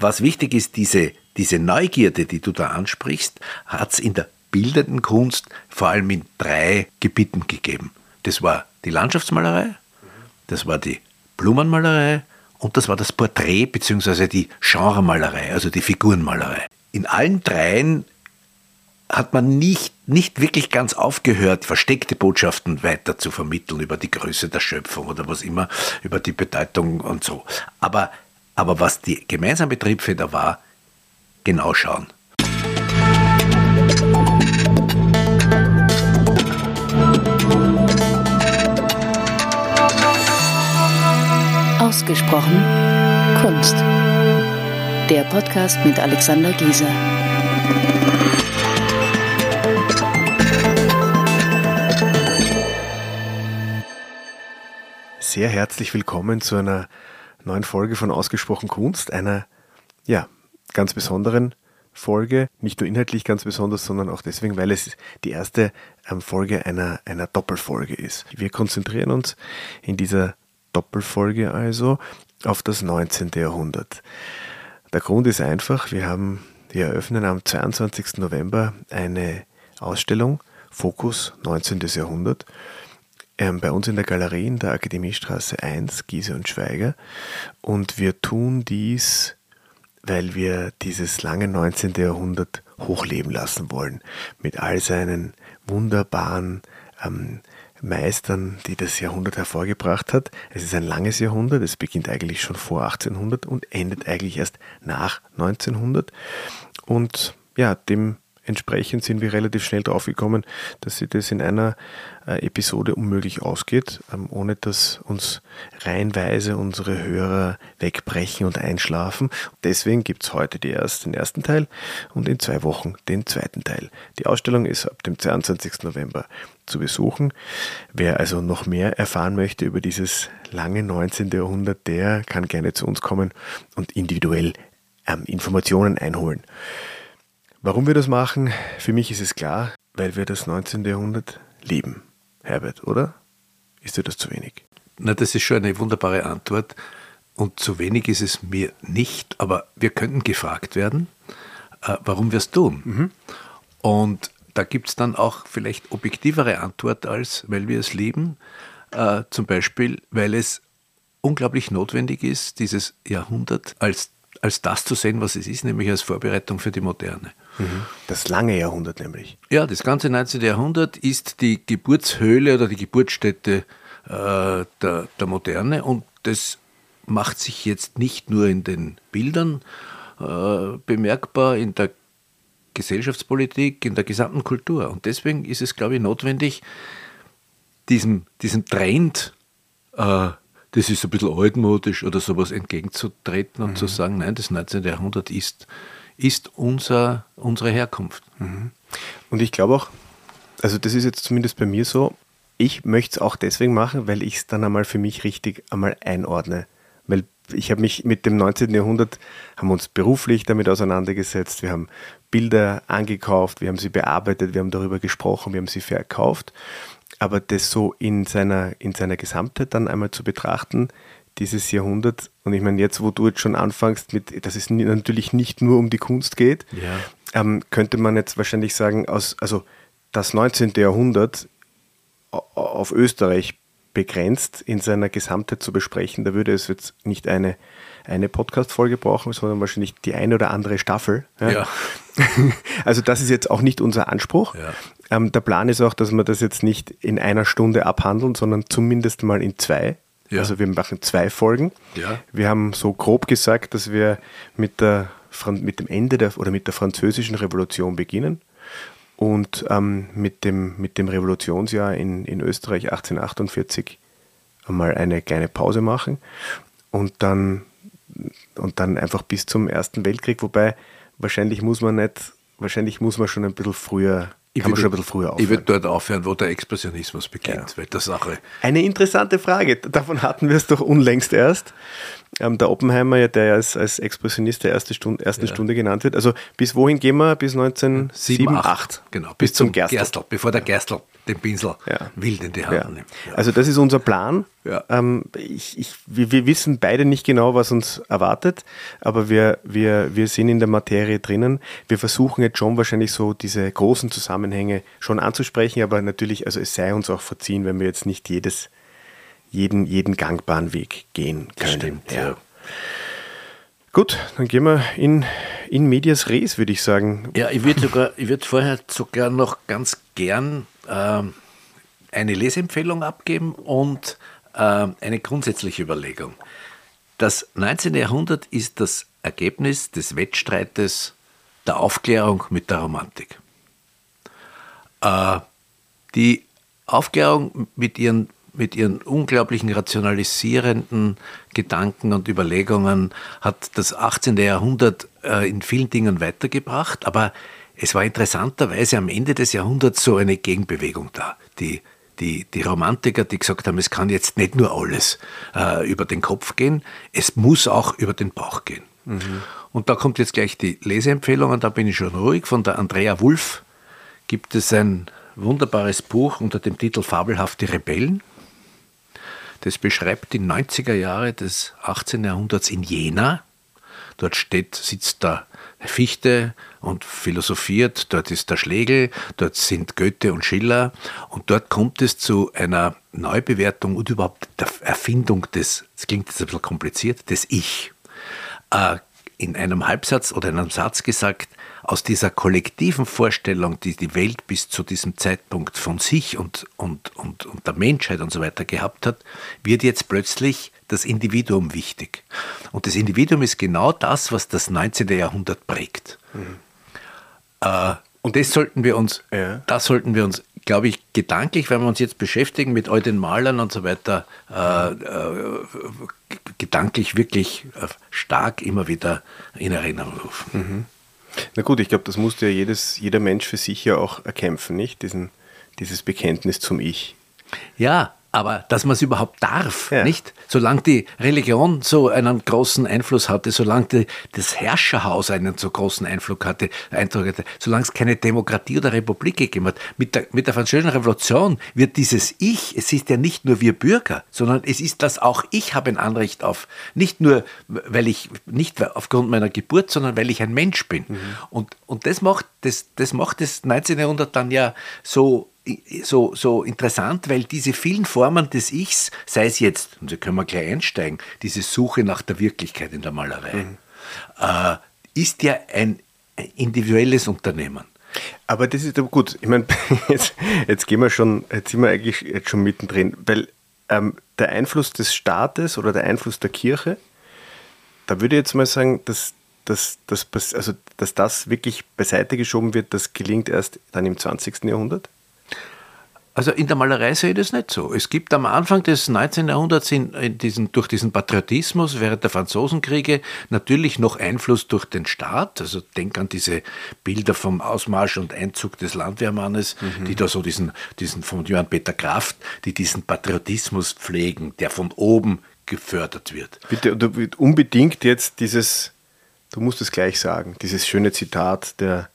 was wichtig ist, diese, diese Neugierde, die du da ansprichst, hat es in der bildenden Kunst vor allem in drei Gebieten gegeben. Das war die Landschaftsmalerei, das war die Blumenmalerei und das war das Porträt bzw. die Genremalerei, also die Figurenmalerei. In allen dreien hat man nicht, nicht wirklich ganz aufgehört, versteckte Botschaften weiter zu vermitteln über die Größe der Schöpfung oder was immer, über die Bedeutung und so. Aber, aber was die gemeinsame Triebfeder war, genau schauen. Ausgesprochen Kunst. Der Podcast mit Alexander Gieser. Sehr herzlich willkommen zu einer neuen Folge von Ausgesprochen Kunst, einer ja, ganz besonderen Folge, nicht nur inhaltlich ganz besonders, sondern auch deswegen, weil es die erste ähm, Folge einer, einer Doppelfolge ist. Wir konzentrieren uns in dieser Doppelfolge also auf das 19. Jahrhundert. Der Grund ist einfach, wir haben, wir eröffnen am 22. November eine Ausstellung, Fokus 19. Jahrhundert, ähm, bei uns in der Galerie in der Akademiestraße 1, Giese und Schweiger. Und wir tun dies, weil wir dieses lange 19. Jahrhundert hochleben lassen wollen, mit all seinen wunderbaren ähm, Meistern, die das Jahrhundert hervorgebracht hat. Es ist ein langes Jahrhundert, es beginnt eigentlich schon vor 1800 und endet eigentlich erst nach 1900. Und ja, dem Entsprechend sind wir relativ schnell draufgekommen, dass sich das in einer äh, Episode unmöglich ausgeht, ähm, ohne dass uns reihenweise unsere Hörer wegbrechen und einschlafen. Deswegen gibt es heute erst, den ersten Teil und in zwei Wochen den zweiten Teil. Die Ausstellung ist ab dem 22. November zu besuchen. Wer also noch mehr erfahren möchte über dieses lange 19. Jahrhundert, der kann gerne zu uns kommen und individuell ähm, Informationen einholen. Warum wir das machen, für mich ist es klar, weil wir das 19. Jahrhundert lieben. Herbert, oder? Ist dir das zu wenig? Na, das ist schon eine wunderbare Antwort. Und zu wenig ist es mir nicht, aber wir könnten gefragt werden, äh, warum wir es tun. Mhm. Und da gibt es dann auch vielleicht objektivere Antwort als, weil wir es lieben. Äh, zum Beispiel, weil es unglaublich notwendig ist, dieses Jahrhundert als, als das zu sehen, was es ist, nämlich als Vorbereitung für die Moderne. Das lange Jahrhundert nämlich. Ja, das ganze 19. Jahrhundert ist die Geburtshöhle oder die Geburtsstätte äh, der, der Moderne und das macht sich jetzt nicht nur in den Bildern äh, bemerkbar, in der Gesellschaftspolitik, in der gesamten Kultur. Und deswegen ist es, glaube ich, notwendig, diesem, diesem Trend, äh, das ist ein bisschen altmodisch oder sowas entgegenzutreten und mhm. zu sagen, nein, das 19. Jahrhundert ist ist unser, unsere Herkunft. Mhm. Und ich glaube auch, also das ist jetzt zumindest bei mir so, ich möchte es auch deswegen machen, weil ich es dann einmal für mich richtig einmal einordne. Weil ich habe mich mit dem 19. Jahrhundert, haben uns beruflich damit auseinandergesetzt, wir haben Bilder angekauft, wir haben sie bearbeitet, wir haben darüber gesprochen, wir haben sie verkauft. Aber das so in seiner, in seiner Gesamtheit dann einmal zu betrachten, dieses Jahrhundert. Und ich meine, jetzt, wo du jetzt schon anfängst, mit, dass es natürlich nicht nur um die Kunst geht, ja. ähm, könnte man jetzt wahrscheinlich sagen, aus, also das 19. Jahrhundert auf Österreich begrenzt in seiner Gesamtheit zu besprechen, da würde es jetzt nicht eine, eine Podcast-Folge brauchen, sondern wahrscheinlich die eine oder andere Staffel. Ja. ja. Also das ist jetzt auch nicht unser Anspruch. Ähm, der Plan ist auch, dass wir das jetzt nicht in einer Stunde abhandeln, sondern zumindest mal in zwei. Ja. Also wir machen zwei Folgen. Ja. Wir haben so grob gesagt, dass wir mit, der, mit dem Ende der, oder mit der französischen Revolution beginnen und ähm, mit, dem, mit dem Revolutionsjahr in, in Österreich 1848 einmal eine kleine Pause machen und dann, und dann einfach bis zum Ersten Weltkrieg, wobei wahrscheinlich muss man nicht, wahrscheinlich muss man schon ein bisschen früher ich Kann man schon ein bisschen früher aufhören. Ich würde dort aufhören, wo der Expressionismus beginnt, ja. weil der Sache. Eine interessante Frage, davon hatten wir es doch unlängst erst. Ähm, der Oppenheimer, der ja als, als Expressionist der erste Stunde, ersten ja. Stunde genannt wird. Also bis wohin gehen wir? Bis 1978? Genau, bis, bis zum, zum Gerstl. Gerstl. bevor der Gerstl den Pinsel ja. wild in die Hand nimmt. Also das ist unser Plan Ja. Ähm, ich, ich, wir, wir, wissen beide nicht genau, was uns erwartet, aber wir, wir, wir sind in der Materie drinnen. Wir versuchen jetzt schon wahrscheinlich so diese großen Zusammenhänge schon anzusprechen, aber natürlich, also es sei uns auch verziehen, wenn wir jetzt nicht jedes, jeden, jeden gangbaren Weg gehen können. Stimmt, ja. ja. Gut, dann gehen wir in, in Medias Res, würde ich sagen. Ja, ich würde sogar, ich würde vorher sogar noch ganz gern eine Leseempfehlung abgeben und äh, eine grundsätzliche Überlegung. Das 19. Jahrhundert ist das Ergebnis des Wettstreites der Aufklärung mit der Romantik. Äh, die Aufklärung mit ihren, mit ihren unglaublichen rationalisierenden Gedanken und Überlegungen hat das 18. Jahrhundert äh, in vielen Dingen weitergebracht, aber es war interessanterweise am Ende des Jahrhunderts so eine Gegenbewegung da, die die, die Romantiker, die gesagt haben, es kann jetzt nicht nur alles äh, über den Kopf gehen, es muss auch über den Bauch gehen. Mhm. Und da kommt jetzt gleich die Leseempfehlung, und da bin ich schon ruhig. Von der Andrea Wulff gibt es ein wunderbares Buch unter dem Titel Fabelhafte Rebellen. Das beschreibt die 90er Jahre des 18. Jahrhunderts in Jena. Dort steht, sitzt der Fichte und philosophiert, dort ist der Schlegel, dort sind Goethe und Schiller und dort kommt es zu einer Neubewertung und überhaupt der Erfindung des, das klingt jetzt ein bisschen kompliziert, des Ich. Äh, in einem Halbsatz oder in einem Satz gesagt, aus dieser kollektiven Vorstellung, die die Welt bis zu diesem Zeitpunkt von sich und, und, und, und der Menschheit und so weiter gehabt hat, wird jetzt plötzlich das Individuum wichtig. Und das Individuum ist genau das, was das 19. Jahrhundert prägt. Mhm. Äh, und das sollten wir uns, ja. das sollten wir uns, glaube ich, gedanklich, wenn wir uns jetzt beschäftigen mit all den Malern und so weiter, äh, äh, gedanklich wirklich äh, stark immer wieder in Erinnerung rufen. Mhm. Na gut, ich glaube, das musste ja jedes, jeder Mensch für sich ja auch erkämpfen, nicht? Diesen, dieses Bekenntnis zum Ich. Ja, aber dass man es überhaupt darf, ja. nicht? Solange die Religion so einen großen Einfluss hatte, solange die, das Herrscherhaus einen so großen Einfluss hatte, Eindruck hatte, solange es keine Demokratie oder Republik gegeben hat. Mit der, mit der Französischen Revolution wird dieses Ich, es ist ja nicht nur wir Bürger, sondern es ist das auch ich habe ein Anrecht auf, nicht nur, weil ich, nicht aufgrund meiner Geburt, sondern weil ich ein Mensch bin. Mhm. Und, und das macht das, das macht das 19. Jahrhundert dann ja so so, so interessant, weil diese vielen Formen des Ichs, sei es jetzt, und da können wir gleich einsteigen, diese Suche nach der Wirklichkeit in der Malerei, mhm. äh, ist ja ein individuelles Unternehmen. Aber das ist aber gut. Ich meine, jetzt, jetzt gehen wir schon, jetzt sind wir eigentlich jetzt schon mittendrin, weil ähm, der Einfluss des Staates oder der Einfluss der Kirche, da würde ich jetzt mal sagen, dass, dass, dass, also, dass das wirklich beiseite geschoben wird, das gelingt erst dann im 20. Jahrhundert? Also in der Malerei sehe ich das nicht so. Es gibt am Anfang des 19. Jahrhunderts in, diesen, durch diesen Patriotismus während der Franzosenkriege natürlich noch Einfluss durch den Staat. Also denk an diese Bilder vom Ausmarsch und Einzug des Landwehrmannes, mhm. die da so diesen, diesen von Johann Peter Kraft, die diesen Patriotismus pflegen, der von oben gefördert wird. Bitte unbedingt jetzt dieses, du musst es gleich sagen, dieses schöne Zitat der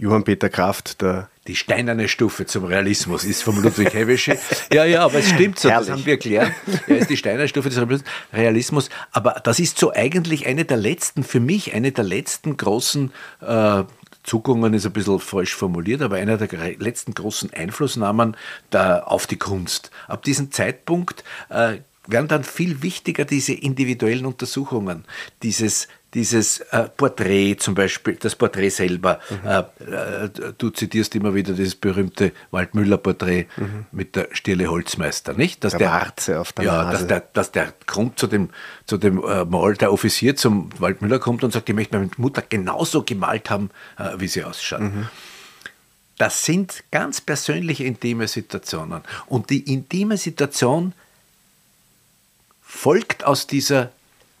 Johann Peter Kraft, der die steinerne Stufe zum Realismus ist vom Ludwig Hewische. Ja, ja, aber es stimmt so, Herrlich. das haben wir erklärt. Er ist die steinerne Stufe des Realismus. Aber das ist so eigentlich eine der letzten, für mich eine der letzten großen äh, Zuckungen ist ein bisschen falsch formuliert, aber einer der letzten großen Einflussnahmen da auf die Kunst. Ab diesem Zeitpunkt äh, werden dann viel wichtiger diese individuellen Untersuchungen, dieses dieses äh, Porträt zum Beispiel, das Porträt selber. Mhm. Äh, äh, du zitierst immer wieder dieses berühmte Waldmüller-Porträt mhm. mit der Stille Holzmeister, nicht? Dass der, der Warze auf der ja, Nase. Dass der, dass der kommt zu dem, zu dem äh, Mal, der Offizier zum Waldmüller kommt und sagt, ich möchte meine Mutter genauso gemalt haben, äh, wie sie ausschaut. Mhm. Das sind ganz persönliche, intime Situationen. Und die intime Situation folgt aus, dieser,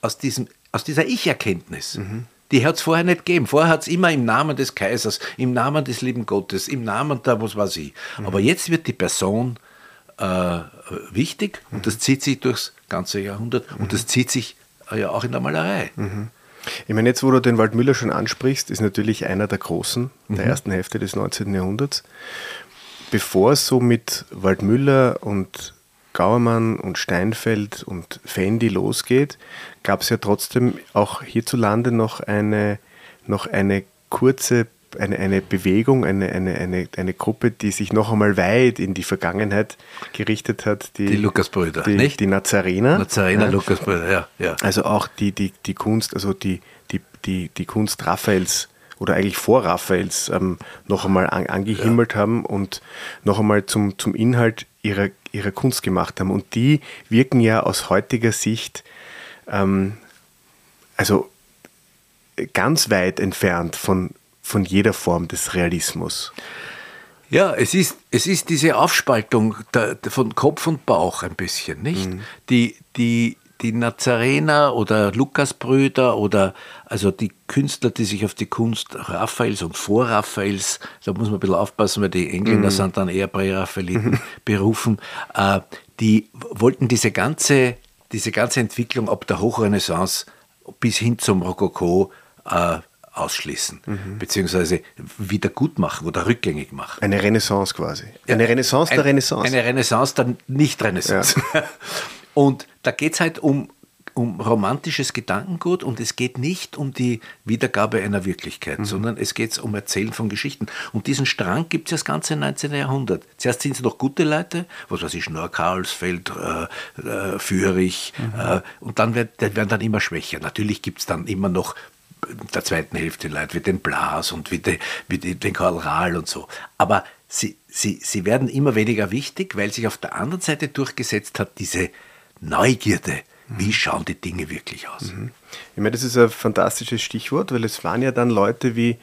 aus diesem aus dieser Ich-Erkenntnis. Mhm. Die hat es vorher nicht gegeben. Vorher hat es immer im Namen des Kaisers, im Namen des lieben Gottes, im Namen der, was weiß ich. Mhm. Aber jetzt wird die Person äh, wichtig mhm. und das zieht sich durchs ganze Jahrhundert und mhm. das zieht sich äh, ja auch in der Malerei. Mhm. Ich meine, jetzt, wo du den Waldmüller schon ansprichst, ist natürlich einer der Großen der mhm. ersten Hälfte des 19. Jahrhunderts. Bevor es so mit Waldmüller und Gauermann und Steinfeld und Fendi losgeht, gab es ja trotzdem auch hierzulande noch eine, noch eine kurze eine, eine Bewegung, eine, eine, eine, eine Gruppe, die sich noch einmal weit in die Vergangenheit gerichtet hat. Die, die Lukasbrüder, die, nicht? Die Nazarener. Nazarener, ja. Lukasbrüder, ja, ja. Also auch die, die, die Kunst, also die, die, die, die Kunst Raphaels oder eigentlich vor Raphaels ähm, noch einmal an, angehimmelt ja. haben und noch einmal zum, zum Inhalt ihrer, ihrer Kunst gemacht haben. Und die wirken ja aus heutiger Sicht ähm, also ganz weit entfernt von, von jeder Form des Realismus. Ja, es ist, es ist diese Aufspaltung der, von Kopf und Bauch ein bisschen, nicht? Mhm. Die, die, die Nazarener oder Lukasbrüder oder also die Künstler, die sich auf die Kunst Raphaels und Vor-Raphaels, da muss man ein bisschen aufpassen, weil die Engländer mhm. sind dann eher Prä-Raphaeliten berufen, äh, die wollten diese ganze, diese ganze Entwicklung ab der Hochrenaissance bis hin zum Rokoko äh, ausschließen, mhm. beziehungsweise wieder gut machen oder rückgängig machen. Eine Renaissance quasi. Eine ja, Renaissance der ein, Renaissance. Eine Renaissance der Nicht-Renaissance. Ja. Und da geht es halt um, um romantisches Gedankengut und es geht nicht um die Wiedergabe einer Wirklichkeit, mhm. sondern es geht um Erzählen von Geschichten. Und diesen Strang gibt es ja das ganze 19. Jahrhundert. Zuerst sind es noch gute Leute, was weiß ich, Schnorr, Karlsfeld, äh, äh, Führich, mhm. äh, und dann wird, werden dann immer schwächer. Natürlich gibt es dann immer noch der zweiten Hälfte Leute wie den Blas und wie, die, wie die, den Karl Rahl und so. Aber sie, sie, sie werden immer weniger wichtig, weil sich auf der anderen Seite durchgesetzt hat, diese Neugierde. Wie schauen die Dinge wirklich aus? Mhm. Ich meine, das ist ein fantastisches Stichwort, weil es waren ja dann Leute wie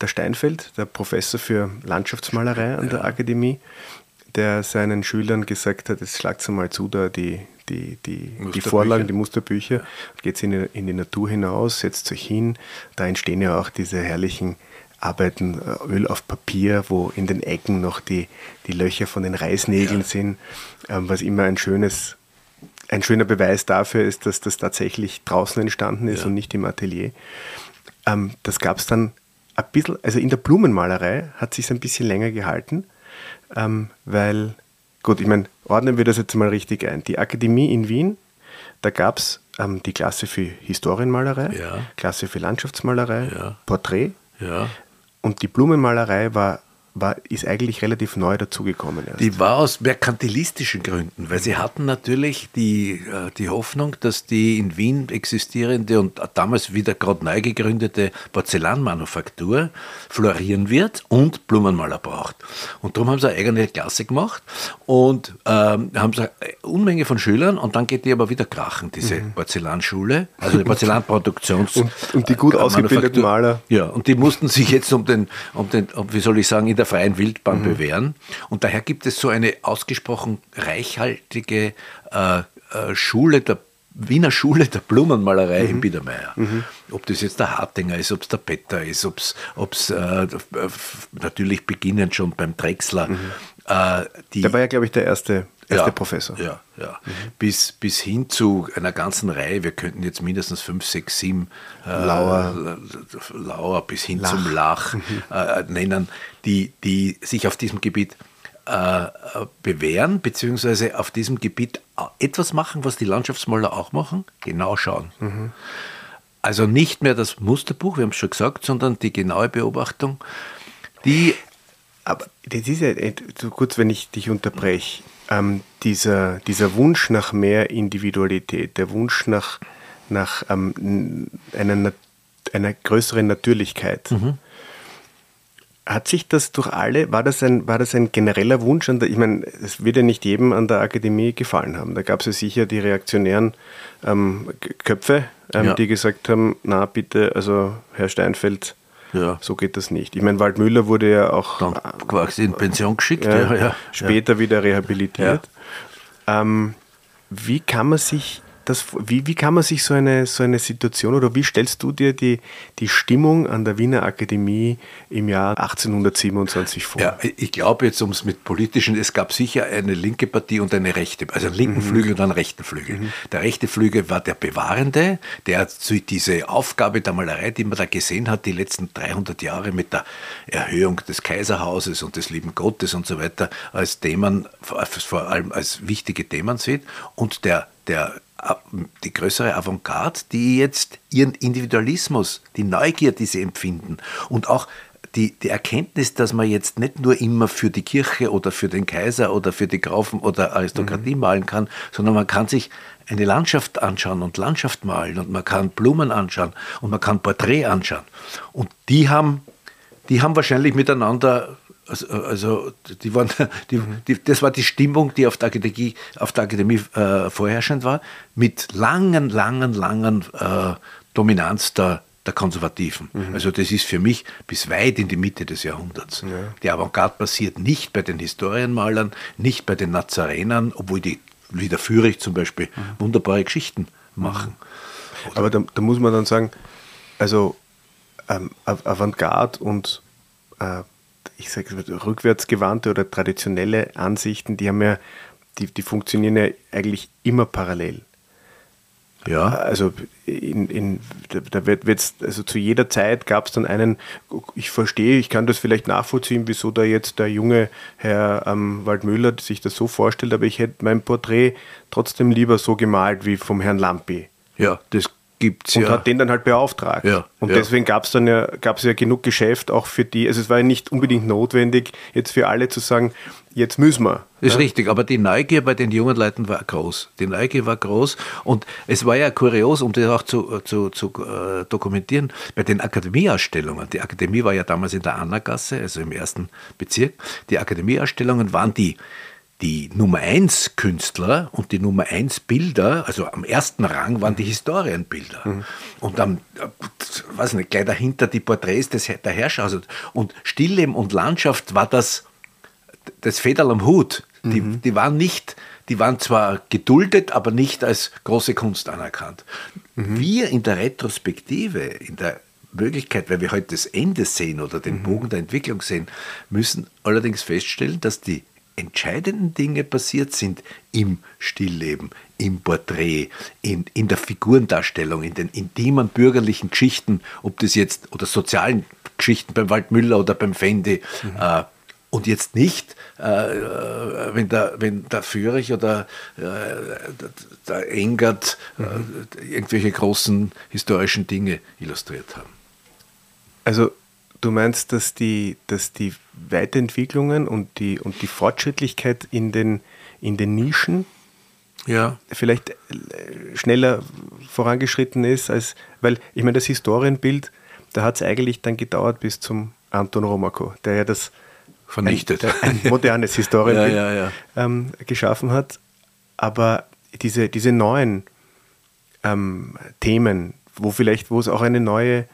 der Steinfeld, der Professor für Landschaftsmalerei an ja. der Akademie, der seinen Schülern gesagt hat, jetzt schlagt mal zu, da die, die, die, die Vorlagen, die Musterbücher, geht in, in die Natur hinaus, setzt euch hin. Da entstehen ja auch diese herrlichen Arbeiten, äh, Öl auf Papier, wo in den Ecken noch die, die Löcher von den Reißnägeln ja. sind, ähm, was immer ein schönes ein schöner Beweis dafür ist, dass das tatsächlich draußen entstanden ist ja. und nicht im Atelier. Ähm, das gab es dann ein bisschen, also in der Blumenmalerei hat sich ein bisschen länger gehalten, ähm, weil, gut, ich meine, ordnen wir das jetzt mal richtig ein. Die Akademie in Wien, da gab es ähm, die Klasse für Historienmalerei, ja. Klasse für Landschaftsmalerei, ja. Porträt. Und die Blumenmalerei war war, ist eigentlich relativ neu dazugekommen. Die war aus merkantilistischen Gründen, weil sie hatten natürlich die, äh, die Hoffnung, dass die in Wien existierende und damals wieder gerade neu gegründete Porzellanmanufaktur florieren wird und Blumenmaler braucht. Und darum haben sie eine eigene Klasse gemacht und ähm, haben sie eine Unmenge von Schülern und dann geht die aber wieder krachen, diese mhm. Porzellanschule, also die Porzellanproduktions... und, und, die gut äh, ausgebildeten Maler. Ja, und die mussten sich jetzt um den, um den um, wie soll ich sagen, in der freien Wildbahn mhm. bewähren. Und daher gibt es so eine ausgesprochen reichhaltige äh, äh, Schule der Wiener Schule der Blumenmalerei mhm. in Biedermeier. Mhm. Ob das jetzt der Hartinger ist, ob es der Petter ist, ob es äh, natürlich beginnend schon beim Drechsler. Mhm. Äh, der war ja, glaube ich, der erste erste ja, Professor. Ja, ja. Mhm. Bis, bis hin zu einer ganzen Reihe, wir könnten jetzt mindestens fünf, sechs, sieben äh, Lauer. Lauer bis hin Lach. zum Lach äh, nennen, die, die sich auf diesem Gebiet äh, bewähren, beziehungsweise auf diesem Gebiet etwas machen, was die Landschaftsmaler auch machen, genau schauen. Mhm. Also nicht mehr das Musterbuch, wir haben es schon gesagt, sondern die genaue Beobachtung, die aber das ist ja, kurz, wenn ich dich unterbreche, ähm, dieser, dieser Wunsch nach mehr Individualität, der Wunsch nach, nach ähm, einer, einer größeren Natürlichkeit. Mhm. Hat sich das durch alle, war das ein, war das ein genereller Wunsch? An der, ich meine, es wird ja nicht jedem an der Akademie gefallen haben. Da gab es ja sicher die reaktionären ähm, Köpfe, ähm, ja. die gesagt haben, na bitte, also Herr Steinfeld, ja. So geht das nicht. Ich meine, Waldmüller wurde ja auch Dann quasi in Pension geschickt, ja, ja, später wieder rehabilitiert. Ähm, wie kann man sich das, wie, wie kann man sich so eine, so eine Situation oder wie stellst du dir die, die Stimmung an der Wiener Akademie im Jahr 1827 vor? Ja, ich glaube jetzt, um es mit politischen, es gab sicher eine linke Partie und eine rechte, also einen linken mhm. Flügel und einen rechten Flügel. Mhm. Der rechte Flügel war der Bewahrende, der diese Aufgabe der Malerei, die man da gesehen hat, die letzten 300 Jahre mit der Erhöhung des Kaiserhauses und des lieben Gottes und so weiter, als Themen, vor allem als wichtige Themen sieht. Und der, der die größere Avantgarde, die jetzt ihren Individualismus, die Neugier, die sie empfinden und auch die, die Erkenntnis, dass man jetzt nicht nur immer für die Kirche oder für den Kaiser oder für die Graufen oder Aristokratie mhm. malen kann, sondern man kann sich eine Landschaft anschauen und Landschaft malen und man kann Blumen anschauen und man kann Porträt anschauen. Und die haben, die haben wahrscheinlich miteinander also, also die waren, die, die, das war die Stimmung, die auf der Akademie, auf der Akademie äh, vorherrschend war, mit langen, langen, langen äh, Dominanz der, der Konservativen. Mhm. Also das ist für mich bis weit in die Mitte des Jahrhunderts. Ja. Die Avantgarde passiert nicht bei den Historienmalern, nicht bei den Nazarenern, obwohl die, wie der Fürich zum Beispiel, mhm. wunderbare Geschichten machen. Mhm. Aber da, da, muss man dann sagen, also ähm, Avantgarde und äh, ich sage rückwärtsgewandte oder traditionelle Ansichten, die haben ja, die, die funktionieren ja eigentlich immer parallel. Ja. Also in, in, da wird jetzt, also zu jeder Zeit gab es dann einen, ich verstehe, ich kann das vielleicht nachvollziehen, wieso da jetzt der junge Herr ähm, Waldmüller sich das so vorstellt, aber ich hätte mein Porträt trotzdem lieber so gemalt wie vom Herrn Lampi. Ja, das gibt's und ja. hat den dann halt beauftragt. Ja, und ja. deswegen gab es dann ja, gab's ja genug Geschäft auch für die, also es war ja nicht unbedingt notwendig, jetzt für alle zu sagen, jetzt müssen wir. Ist ja? richtig, aber die Neugier bei den jungen Leuten war groß. Die Neugier war groß und es war ja kurios, um das auch zu, zu, zu äh, dokumentieren, bei den Akademieausstellungen. Die Akademie war ja damals in der Annagasse, also im ersten Bezirk. Die Akademieausstellungen waren die die Nummer 1 Künstler und die Nummer 1 Bilder, also am ersten Rang waren die Historienbilder. Mhm. Und am, weiß nicht, gleich dahinter die Porträts des, der Herrscher. Also, und Stillleben und Landschaft war das, das Federl am Hut. Die, mhm. die waren nicht, die waren zwar geduldet, aber nicht als große Kunst anerkannt. Mhm. Wir in der Retrospektive, in der Möglichkeit, weil wir heute das Ende sehen oder den mhm. Bogen der Entwicklung sehen, müssen allerdings feststellen, dass die entscheidenden Dinge passiert sind im Stillleben, im Porträt, in, in der Figurendarstellung, in den intimen bürgerlichen Geschichten, ob das jetzt, oder sozialen Geschichten beim Waldmüller oder beim Fendi. Mhm. Äh, und jetzt nicht, äh, wenn, der, wenn der Fürich oder äh, der Engert äh, mhm. irgendwelche großen historischen Dinge illustriert haben. Also Du meinst, dass die, dass die Weiterentwicklungen und die, und die Fortschrittlichkeit in den, in den Nischen ja. vielleicht äh, schneller vorangeschritten ist, als, weil ich meine, das Historienbild, da hat es eigentlich dann gedauert bis zum Anton Romako, der ja das vernichtet, ein, ein modernes Historienbild ja, ja, ähm, geschaffen hat. Aber diese, diese neuen ähm, Themen, wo vielleicht, wo es auch eine neue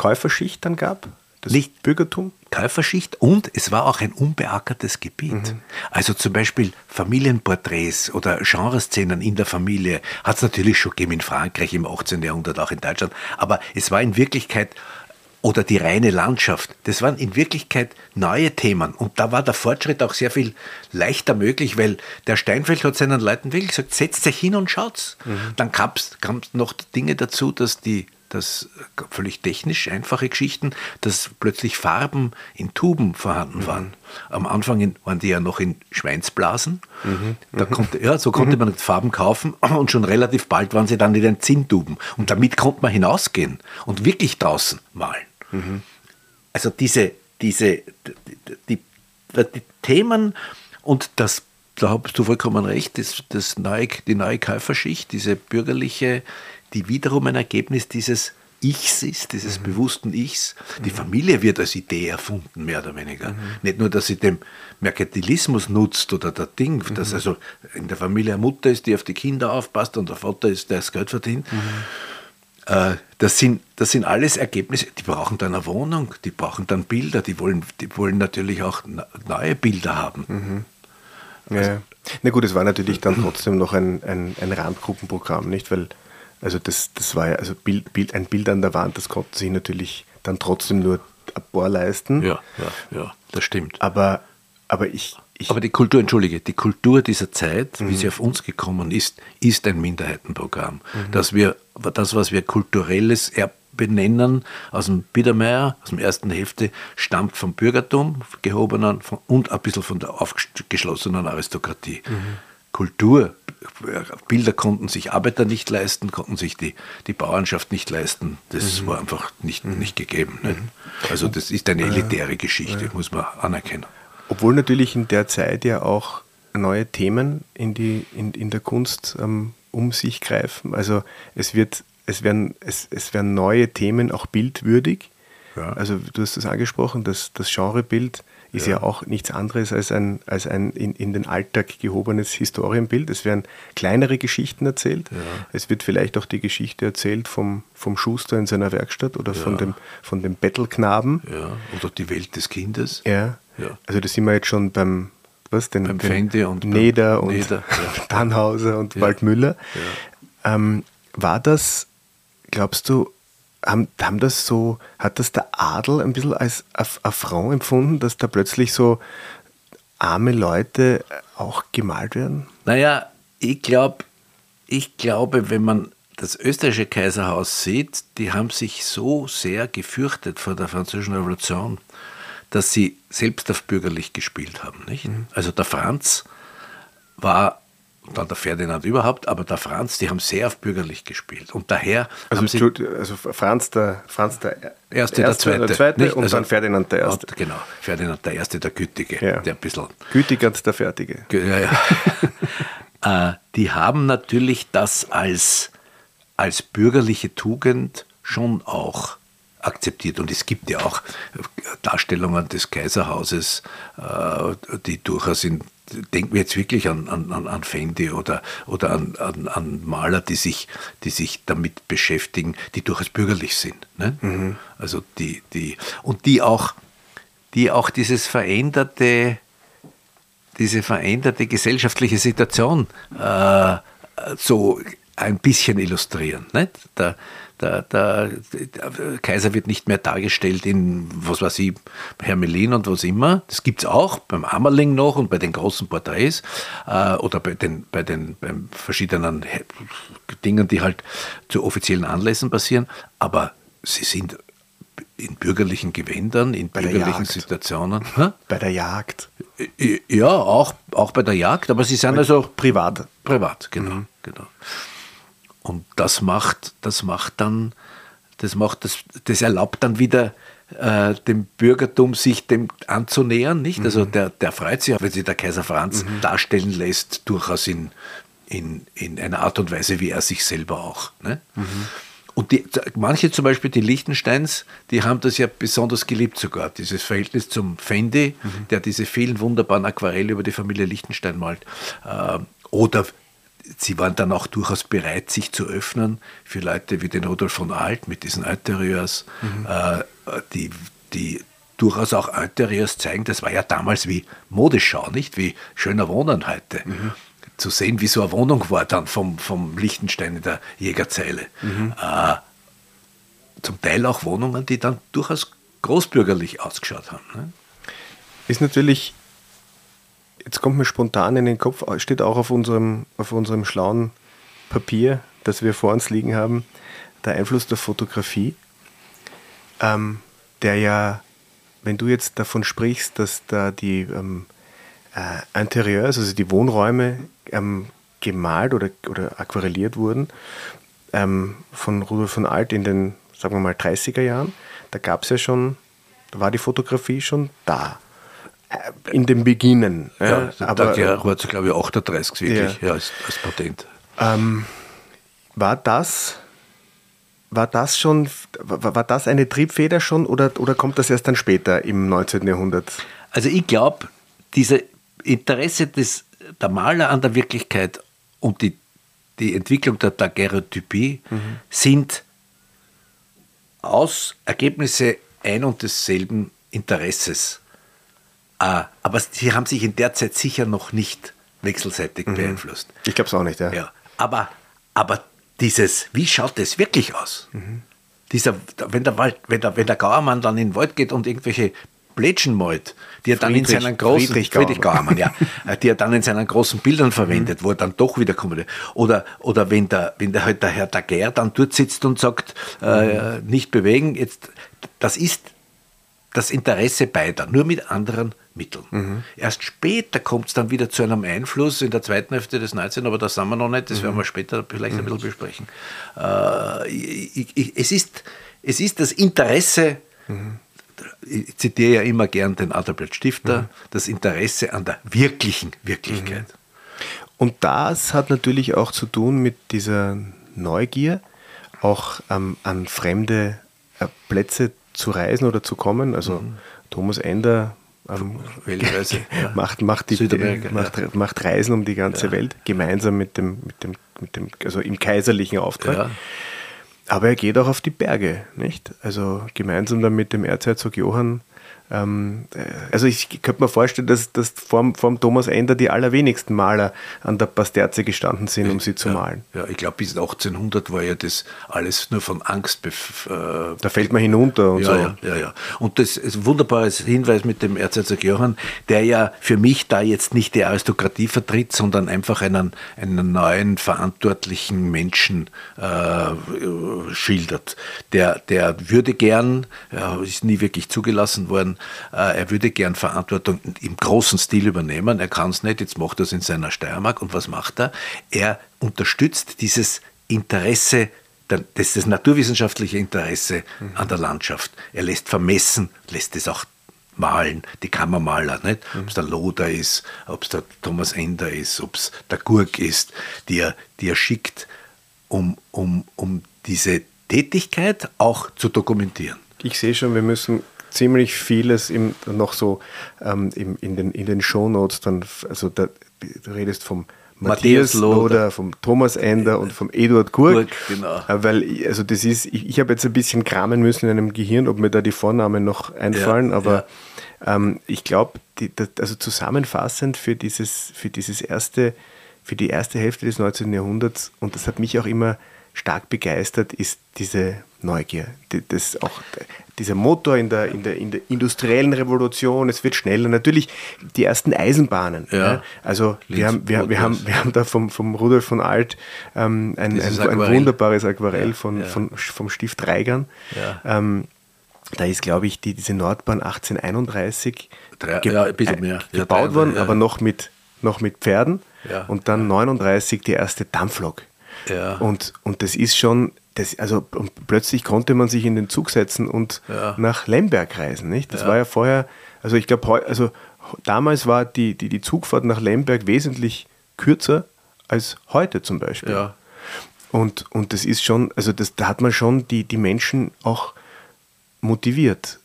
Käuferschicht dann gab? Das Nicht Bürgertum? Käuferschicht und es war auch ein unbeackertes Gebiet. Mhm. Also zum Beispiel Familienporträts oder Genreszenen in der Familie hat es natürlich schon gegeben in Frankreich im 18. Jahrhundert, auch in Deutschland. Aber es war in Wirklichkeit oder die reine Landschaft. Das waren in Wirklichkeit neue Themen. Und da war der Fortschritt auch sehr viel leichter möglich, weil der Steinfeld hat seinen Leuten wirklich gesagt, setzt euch hin und schaut's. Mhm. Dann kam es noch Dinge dazu, dass die dass völlig technisch einfache Geschichten, dass plötzlich Farben in Tuben vorhanden mhm. waren. Am Anfang waren die ja noch in Schweinsblasen. Mhm. Da mhm. konnte, ja, so konnte mhm. man Farben kaufen und schon relativ bald waren sie dann in den Zinntuben. Und damit konnte man hinausgehen und wirklich draußen malen. Mhm. Also diese, diese die, die, die Themen und das da hast du vollkommen recht, das, das neue, die neue Käuferschicht, diese bürgerliche die wiederum ein Ergebnis dieses Ichs ist, dieses mhm. bewussten Ichs. Die mhm. Familie wird als Idee erfunden, mehr oder weniger. Mhm. Nicht nur, dass sie dem Merkantilismus nutzt oder der Ding, mhm. dass also in der Familie eine Mutter ist, die auf die Kinder aufpasst und der Vater ist, der das Geld verdient. Mhm. Äh, das sind, das sind alles Ergebnisse, die brauchen dann eine Wohnung, die brauchen dann Bilder, die wollen, die wollen natürlich auch neue Bilder haben. Mhm. Ja. Also, Na gut, es war natürlich dann trotzdem noch ein, ein, ein Randgruppenprogramm, nicht? Weil, also das, das war ja, also Bild, Bild, ein Bild an der Wand, das konnten sich natürlich dann trotzdem nur ein paar leisten. Ja, ja, ja, das stimmt. Aber, aber ich, ich Aber die Kultur, entschuldige, die Kultur dieser Zeit, wie sie auf uns gekommen ist, ist ein Minderheitenprogramm. Dass wir, das, was wir kulturelles Erbe nennen, aus dem Biedermeier, aus der ersten Hälfte, stammt vom Bürgertum, gehobenen und ein bisschen von der aufgeschlossenen Aristokratie. Kultur, Bilder konnten sich Arbeiter nicht leisten, konnten sich die, die Bauernschaft nicht leisten. Das war einfach nicht, nicht gegeben. Nicht? Also das ist eine elitäre Geschichte, muss man anerkennen. Obwohl natürlich in der Zeit ja auch neue Themen in, die, in, in der Kunst ähm, um sich greifen. Also es, wird, es, werden, es, es werden neue Themen auch bildwürdig. Ja. Also du hast das angesprochen, das, das Genrebild ist ja. Ja. auch nichts anderes als ein, als ein in, in den Alltag gehobenes Historienbild. Es werden kleinere Geschichten erzählt. Ja. Es wird vielleicht auch die Geschichte erzählt vom, vom Schuster in seiner Werkstatt oder von, Ja. dem, von dem Bettelknaben. Ja, oder die Welt des Kindes. Ja. Also da sind wir jetzt schon beim, was denn? Beim den Fendi und Neder und Neder. Tannhauser und. Waldmüller. Ähm, war das, glaubst du, haben, haben das so, hat das der Adel ein bisschen als Aff- Affront empfunden, dass da plötzlich so arme Leute auch gemalt werden? Naja, ich glaube, ich glaube, wenn man das österreichische Kaiserhaus sieht, die haben sich so sehr gefürchtet vor der Französischen Revolution, dass sie selbst auf bürgerlich gespielt haben. Nicht? Also der Franz war, dann der Ferdinand überhaupt, aber der Franz, die haben sehr auf bürgerlich gespielt. Und daher Also, also Franz der, Franz der Erste, der Zweite. der Zweite nicht? und Also- dann Ferdinand der Erste. Genau, Ferdinand der Erste, der Gütige, Ja. der ein bisschen Gütigert der Fertige. Ge- Ja, ja. äh, die haben natürlich das als, als bürgerliche Tugend schon auch akzeptiert. Und es gibt ja auch Darstellungen des Kaiserhauses, äh, die durchaus in, denken wir jetzt wirklich an, an, an- Fendi oder, oder an, an, an Maler, die sich, die sich damit beschäftigen, die durchaus bürgerlich sind. Ne? Also die, die, und die auch, die auch dieses veränderte, diese veränderte gesellschaftliche Situation äh, so ein bisschen illustrieren. Nicht? Der, der, der, der Kaiser wird nicht mehr dargestellt in, was weiß ich, Hermelin und was immer. Das gibt es auch beim Ammerling noch und bei den großen Porträts äh, oder bei den, bei den beim verschiedenen Dingen, die halt zu offiziellen Anlässen passieren. Aber sie sind in bürgerlichen Gewändern, in der bürgerlichen. Situationen. Hä? Bei der Jagd. Ja, auch, auch bei der Jagd, aber sie sind also Privat. privat, genau, genau. Und das macht, das macht dann, das macht das, das erlaubt dann wieder äh, dem Bürgertum sich dem anzunähern, nicht? Also der, der freut sich, auch, wenn sich der Kaiser Franz darstellen lässt, durchaus in, in, in einer Art und Weise, wie er sich selber auch. Ne? Und die, manche zum Beispiel, die Liechtensteins, die haben das ja besonders geliebt sogar, dieses Verhältnis zum Fendi, der diese vielen wunderbaren Aquarelle über die Familie Liechtenstein malt. Ähm, oder sie waren dann auch durchaus bereit, sich zu öffnen für Leute wie den Rudolf von Alt mit diesen Interieurs, äh, die, die durchaus auch Interieurs zeigen, das war ja damals wie Modeschau, nicht wie schöner Wohnen heute. Zu sehen, wie so eine Wohnung war dann vom, vom Liechtenstein in der Jägerzeile. Äh, zum Teil auch Wohnungen, die dann durchaus großbürgerlich ausgeschaut haben. Ne? Ist natürlich, jetzt kommt mir spontan in den Kopf, steht auch auf unserem, auf unserem schlauen Papier, das wir vor uns liegen haben, der Einfluss der Fotografie, ähm, der ja, wenn du jetzt davon sprichst, dass da die ähm, äh, Interieurs, also die Wohnräume ähm, gemalt oder, oder aquarelliert wurden ähm, von Rudolf von Alt in den, sagen wir mal, 30er Jahren, da gab es ja schon, da war die Fotografie schon da. Äh, In den Beginnen. Ja, Ja, aber der war, glaube ich, 38 wirklich, Ja. ja, als, als Patent. ähm, war das, war das schon, war, das eine Triebfeder schon oder, oder kommt das erst dann später im 19. Jahrhundert? Also ich glaube, dieses Interesse des, der Maler an der Wirklichkeit und die, die Entwicklung der Daguerreotypie sind aus Ergebnisse ein und desselben Interesses. Äh, aber sie haben sich in der Zeit sicher noch nicht wechselseitig beeinflusst. Ich glaube es auch nicht, ja. Ja, aber, aber dieses, wie schaut das wirklich aus? Dieser, wenn, der Wald, wenn, der, wenn der Gauermann dann in den Wald geht und irgendwelche Plätschen malt, die er dann in seinen großen Friedrich Friedrich Gauermann. Ja, äh, die er dann in seinen großen Bildern verwendet, wo er dann doch wieder kommt. Oder, oder wenn der, wenn der halt der Herr Daguerre dann dort sitzt und sagt, äh, nicht bewegen, jetzt, das ist das Interesse beider, nur mit anderen Mitteln. Erst später kommt es dann wieder zu einem Einfluss in der zweiten Hälfte des 19., aber das sind wir noch nicht, das werden wir später vielleicht ein bisschen besprechen. Äh, ich, ich, es, ist, es ist das Interesse, ich zitiere ja immer gern den Adalbert Stifter, das Interesse an der wirklichen Wirklichkeit. Und das hat natürlich auch zu tun mit dieser Neugier, auch ähm, an fremde äh, Plätze zu reisen oder zu kommen. Also Thomas Ender ähm, Weltreise, ja. macht, macht, die, Südamerika, macht, macht Reisen um die ganze Welt, gemeinsam mit dem, mit dem, mit dem, also im kaiserlichen Auftrag. Ja. Aber er geht auch auf die Berge, nicht? Also gemeinsam dann mit dem Erzherzog Johann. Ähm, äh, also ich könnte mir vorstellen, dass, dass vor, vor dem Thomas Ender die allerwenigsten Maler an der Pasterze gestanden sind, um sie zu ja, malen. Ja, ich glaube, bis 1800 war ja das alles nur von Angst äh, Da fällt man hinunter und ja, so. ja, ja, ja. Und das ist ein wunderbares Hinweis mit dem Erzherzog Johann, der ja für mich da jetzt nicht die Aristokratie vertritt, sondern einfach einen, einen neuen verantwortlichen Menschen äh, schildert. Der, der würde gern, ja, ist nie wirklich zugelassen worden, er würde gern Verantwortung im großen Stil übernehmen. Er kann es nicht, jetzt macht er es in seiner Steiermark. Und was macht er? Er unterstützt dieses Interesse das, das naturwissenschaftliche Interesse an der Landschaft. Er lässt vermessen, lässt es auch malen, die Kammermaler, nicht? Ob es der Loder ist, ob es der Thomas Ender ist, ob es der Gurk ist, die er, die er schickt, um, um, um diese Tätigkeit auch zu dokumentieren. Ich sehe schon, wir müssen ziemlich vieles im, noch so ähm, im, in den, in den Shownotes dann, also da, du redest vom Matthias Loder. Vom Thomas Ender und vom Eduard. Gurk, genau. Äh, Weil, ich- also das ist, ich, ich habe jetzt ein bisschen kramen müssen in einem Gehirn, ob mir da die Vornamen noch einfallen, Ja, aber ähm, ich glaube, also zusammenfassend für dieses, für dieses erste, für die erste Hälfte des 19. Jahrhunderts, und das hat mich auch immer stark begeistert, ist diese Neugier. Das auch dieser Motor in der, in, der, in der industriellen Revolution, es wird schneller. Natürlich die ersten Eisenbahnen. Ja. Also wir haben, wir, wir, haben, wir haben da vom, vom Rudolf von Alt ähm, ein, ein, ein wunderbares Aquarell Ja, von, ja. Von, vom Stift Reigern. Ja. Ähm, da ist, glaube ich, die, diese Nordbahn 1831 Drei- ge- ja, äh. Ja, gebaut worden, ja. aber noch mit, noch mit Pferden. Ja. Und dann 39 die erste Dampflok. Ja. Und, und das ist schon, das, also plötzlich konnte man sich in den Zug setzen und Ja. nach Lemberg reisen. Nicht? Das Ja. war ja vorher, also ich glaube, also damals war die, die, die Zugfahrt nach Lemberg wesentlich kürzer als heute zum Beispiel. Ja. Und, und das ist schon, also das, da hat man schon die, die Menschen auch motiviert,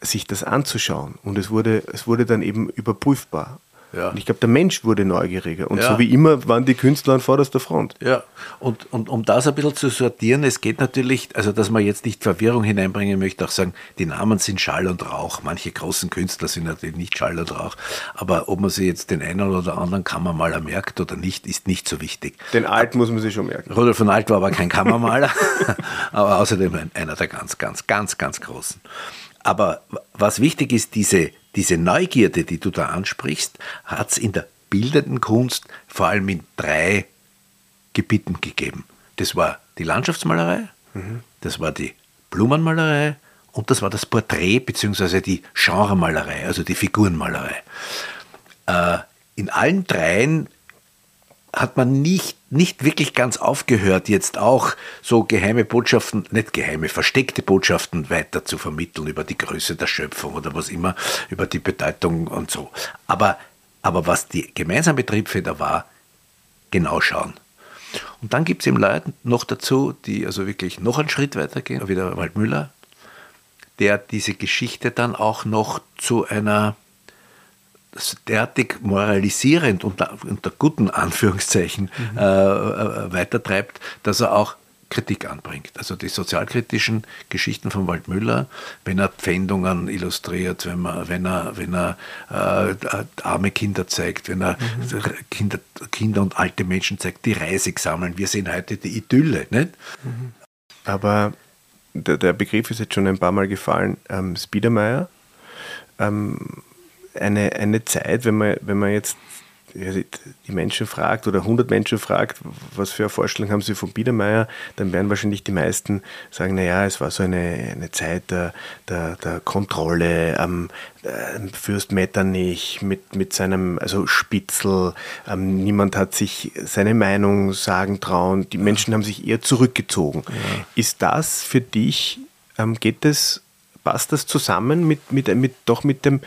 sich das anzuschauen. Und es wurde, es wurde dann eben überprüfbar. Ja. Und ich glaube, der Mensch wurde neugieriger. Und Ja. so wie immer waren die Künstler an vorderster Front. Ja, und, und um das ein bisschen zu sortieren, es geht natürlich, also dass man jetzt nicht Verwirrung hineinbringen möchte, auch sagen, die Namen sind Schall und Rauch. Manche großen Künstler sind natürlich nicht Schall und Rauch. Aber ob man sich jetzt den einen oder anderen Kammermaler merkt oder nicht, ist nicht so wichtig. Den Alt muss man sich schon merken. Rudolf von Alt war aber kein Kammermaler, aber außerdem ein- einer der ganz, ganz, ganz, ganz großen. Aber was wichtig ist, diese, diese Neugierde, die du da ansprichst, hat es in der bildenden Kunst vor allem in drei Gebieten gegeben. Das war die Landschaftsmalerei, das war die Blumenmalerei und das war das Porträt bzw. die Genremalerei, also die Figurenmalerei. Äh, in allen dreien hat man nicht, nicht wirklich ganz aufgehört, jetzt auch so geheime Botschaften, nicht geheime, versteckte Botschaften weiter zu vermitteln über die Größe der Schöpfung oder was immer, über die Bedeutung und so. Aber, aber was die gemeinsame Triebfeder war, genau schauen. Und dann gibt es eben Leute noch dazu, die also wirklich noch einen Schritt weiter gehen, wie der Waldmüller, der diese Geschichte dann auch noch zu einer derartig moralisierend unter, unter guten Anführungszeichen äh, äh, weitertreibt, dass er auch Kritik anbringt. Also die sozialkritischen Geschichten von Waldmüller, wenn er Pfändungen illustriert, wenn, man, wenn er, wenn er äh, arme Kinder zeigt, wenn er mhm. Kinder, Kinder und alte Menschen zeigt, die reisig sammeln. Wir sehen heute die Idylle. Nicht? Mhm. Aber der, der, Begriff ist jetzt schon ein paar Mal gefallen, ähm, Spiedermeier. Ähm, eine, eine Zeit, wenn man, wenn man jetzt die Menschen fragt oder 100 Menschen fragt, was für eine Vorstellung haben sie von Biedermeier, dann werden wahrscheinlich die meisten sagen, naja, es war so eine, eine Zeit der, der, der Kontrolle am ähm, Fürst Metternich mit, mit seinem, also Spitzel, ähm, niemand hat sich seine Meinung sagen trauen, die Menschen haben sich eher zurückgezogen. Ja. Ist das für dich, ähm, geht es passt das zusammen mit, mit, mit, doch mit, dem,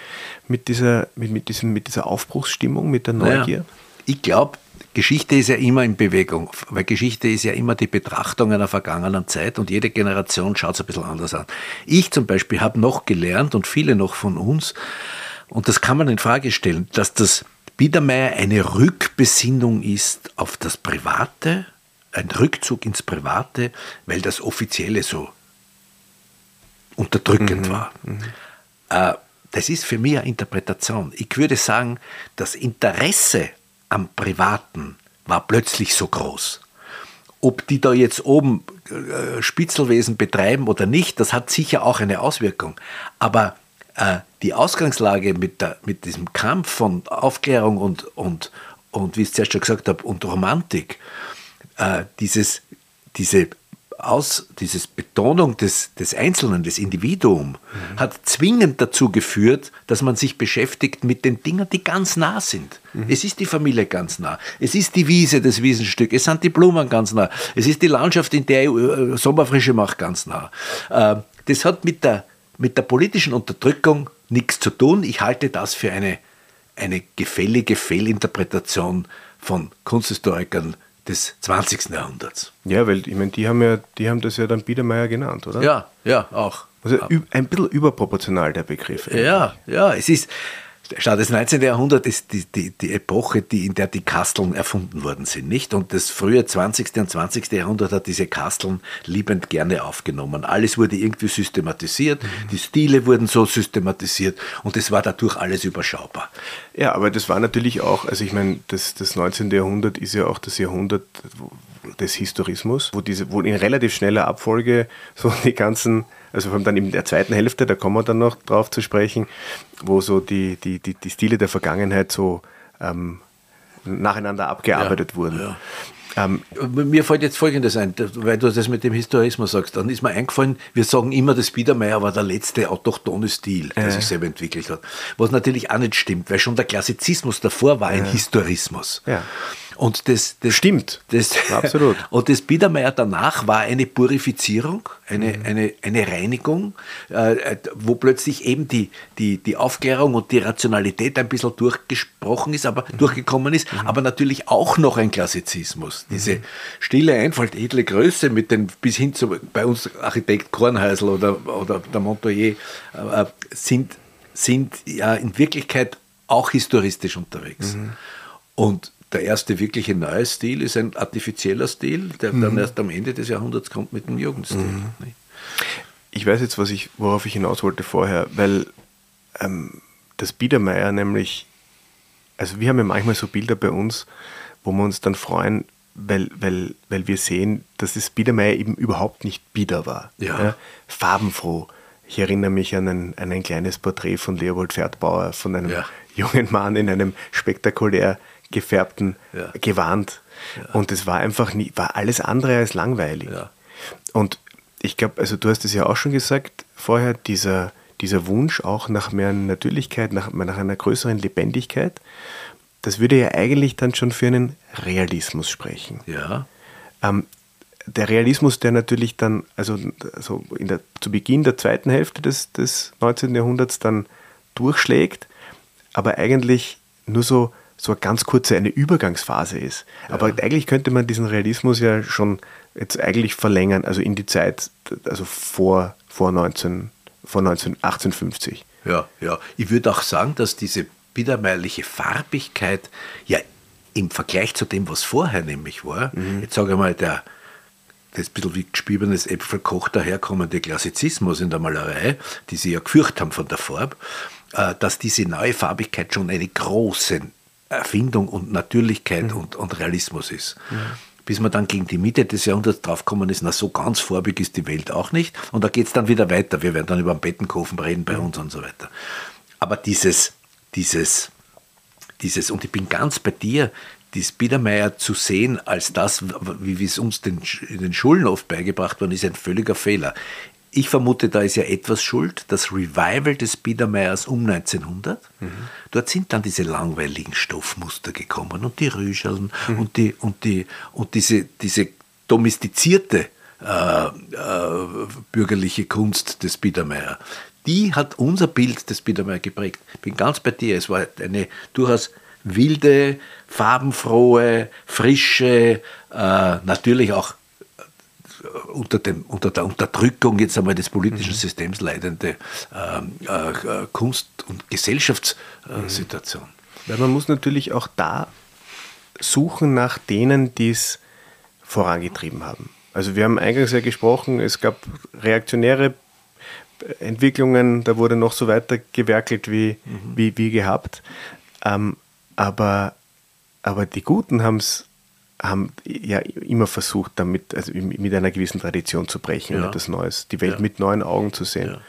mit, dieser, mit, mit, diesem, mit dieser Aufbruchsstimmung, mit der Neugier? Naja, ich glaube, Geschichte ist ja immer in Bewegung, weil Geschichte ist ja immer die Betrachtung einer vergangenen Zeit und jede Generation schaut es ein bisschen anders an. Ich zum Beispiel habe noch gelernt und viele noch von uns, und das kann man in Frage stellen, dass das Biedermeier eine Rückbesinnung ist auf das Private, ein Rückzug ins Private, weil das Offizielle so unterdrückend mhm. war. Mhm. Äh, das ist für mich eine Interpretation. Ich würde sagen, das Interesse am Privaten war plötzlich so groß. Ob die da jetzt oben äh, Spitzelwesen betreiben oder nicht, das hat sicher auch eine Auswirkung. Aber äh, die Ausgangslage mit, der, mit diesem Kampf von Aufklärung und, und, und wie ich es zuerst schon gesagt habe, und Romantik, äh, dieses, diese aus, dieses Betonung des, des Einzelnen, des Individuums, mhm. hat zwingend dazu geführt, dass man sich beschäftigt mit den Dingen, die ganz nah sind. Mhm. Es ist die Familie ganz nah. Es ist die Wiese, das Wiesenstück. Es sind die Blumen ganz nah. Es ist die Landschaft, in der ich äh, Sommerfrische mache, ganz nah. Äh, das hat mit der, mit der politischen Unterdrückung nichts zu tun. Ich halte das für eine, eine gefällige Fehlinterpretation von Kunsthistorikern, des 20. Jahrhunderts. Ja, weil ich meine, die haben ja, die haben das ja dann Biedermeier genannt, oder? Ja, ja, auch. Also ein bisschen überproportional der Begriff. Eigentlich. Ja, ja, es ist, Schau, das 19. Jahrhundert ist die, die, die Epoche, die, in der die Kasteln erfunden worden sind, nicht? Und das frühe 20. und 20. Jahrhundert hat diese Kasteln liebend gerne aufgenommen. Alles wurde irgendwie systematisiert, mhm. die Stile wurden so systematisiert und es war dadurch alles überschaubar. Ja, aber das war natürlich auch, also ich meine, das, das 19. Jahrhundert ist ja auch das Jahrhundert des Historismus, wo, diese, wo in relativ schneller Abfolge so die ganzen also vor allem dann in der zweiten Hälfte, da kommen wir dann noch drauf zu sprechen, wo so die, die, die, die Stile der Vergangenheit so ähm, nacheinander abgearbeitet ja, wurden. Ja. Ähm, mir fällt jetzt Folgendes ein, weil du das mit dem Historismus sagst. Dann ist mir eingefallen, wir sagen immer, das Biedermeier war der letzte autochtone Stil, der äh. sich selber entwickelt hat. Was natürlich auch nicht stimmt, weil schon der Klassizismus davor war ein äh. Historismus. Ja. Und das, das stimmt. Das, Absolut. Und das Biedermeier danach war eine Purifizierung, eine, mhm. eine, eine Reinigung, äh, wo plötzlich eben die, die, die Aufklärung und die Rationalität ein bisschen durchgesprochen ist, aber mhm. durchgekommen ist, mhm. aber natürlich auch noch ein Klassizismus. Diese mhm. stille Einfalt, edle Größe mit den bis hin zu bei uns Architekt Kornhäusl oder, oder der Montoyer äh, sind, sind ja in Wirklichkeit auch historistisch unterwegs. Mhm. Und der erste wirkliche neue Stil ist ein artifizieller Stil, der mhm. dann erst am Ende des Jahrhunderts kommt mit dem Jugendstil. Mhm. Ich weiß jetzt, was ich, worauf ich hinaus wollte vorher, weil ähm, das Biedermeier nämlich, also wir haben ja manchmal so Bilder bei uns, wo wir uns dann freuen, weil, weil, weil wir sehen, dass das Biedermeier eben überhaupt nicht bieder war. Ja. Ja? Farbenfroh. Ich erinnere mich an ein, an ein kleines Porträt von Leopold Pferdbauer, von einem ja. jungen Mann in einem spektakulär gefärbten ja. Gewand. Ja. Und es war einfach nie, war alles andere als langweilig. Ja. Und ich glaube, also du hast es ja auch schon gesagt vorher, dieser, dieser Wunsch auch nach mehr Natürlichkeit, nach, nach einer größeren Lebendigkeit, das würde ja eigentlich dann schon für einen Realismus sprechen. Ja. Ähm, der Realismus, der natürlich dann, also, also der, zu Beginn der zweiten Hälfte des, des 19. Jahrhunderts dann durchschlägt, aber eigentlich nur so so eine ganz kurze eine Übergangsphase ist. Ja. Aber eigentlich könnte man diesen Realismus ja schon jetzt eigentlich verlängern, also in die Zeit, also vor, vor, 19, vor 19, 1850. Ja, ja. Ich würde auch sagen, dass diese biedermeierliche Farbigkeit ja im Vergleich zu dem, was vorher nämlich war, mhm. jetzt sage ich mal, der das bisschen wie gespiebenes Äpfelkoch daherkommende Klassizismus in der Malerei, die sie ja gefürcht haben von der Farbe, äh, dass diese neue Farbigkeit schon eine große Erfindung und Natürlichkeit mhm. und, und, Realismus ist. Mhm. Bis man dann gegen die Mitte des Jahrhunderts draufgekommen ist, na so ganz farbig ist die Welt auch nicht. Und da geht es dann wieder weiter. Wir werden dann über den Bettenkofen reden bei mhm. uns und so weiter. Aber dieses, dieses, dieses, und ich bin ganz bei dir, die Biedermeier zu sehen als das, wie es uns den, in den Schulen oft beigebracht worden ist, ein völliger Fehler. Ich vermute, da ist ja etwas schuld, das Revival des Biedermeiers um 1900. Mhm. Dort sind dann diese langweiligen Stoffmuster gekommen und die Rüscheln mhm. und, die, und, die, und diese, diese domestizierte äh, äh, bürgerliche Kunst des Biedermeier. Die hat unser Bild des Biedermeier geprägt. Ich bin ganz bei dir. Es war eine durchaus wilde, farbenfrohe, frische, äh, natürlich auch unter, dem, unter der Unterdrückung jetzt einmal des politischen mhm. Systems leidende ähm, äh, äh, Kunst- und Gesellschaftssituation. Weil man muss natürlich auch da suchen nach denen, die es vorangetrieben haben. Also wir haben eingangs ja gesprochen, es gab reaktionäre Entwicklungen, da wurde noch so weiter gewerkelt wie, mhm. wie, wie gehabt. Ähm, aber, aber die Guten haben es haben ja immer versucht, damit, also mit einer gewissen Tradition zu brechen ja. etwas Neues, die Welt ja. mit neuen Augen zu sehen. Ja.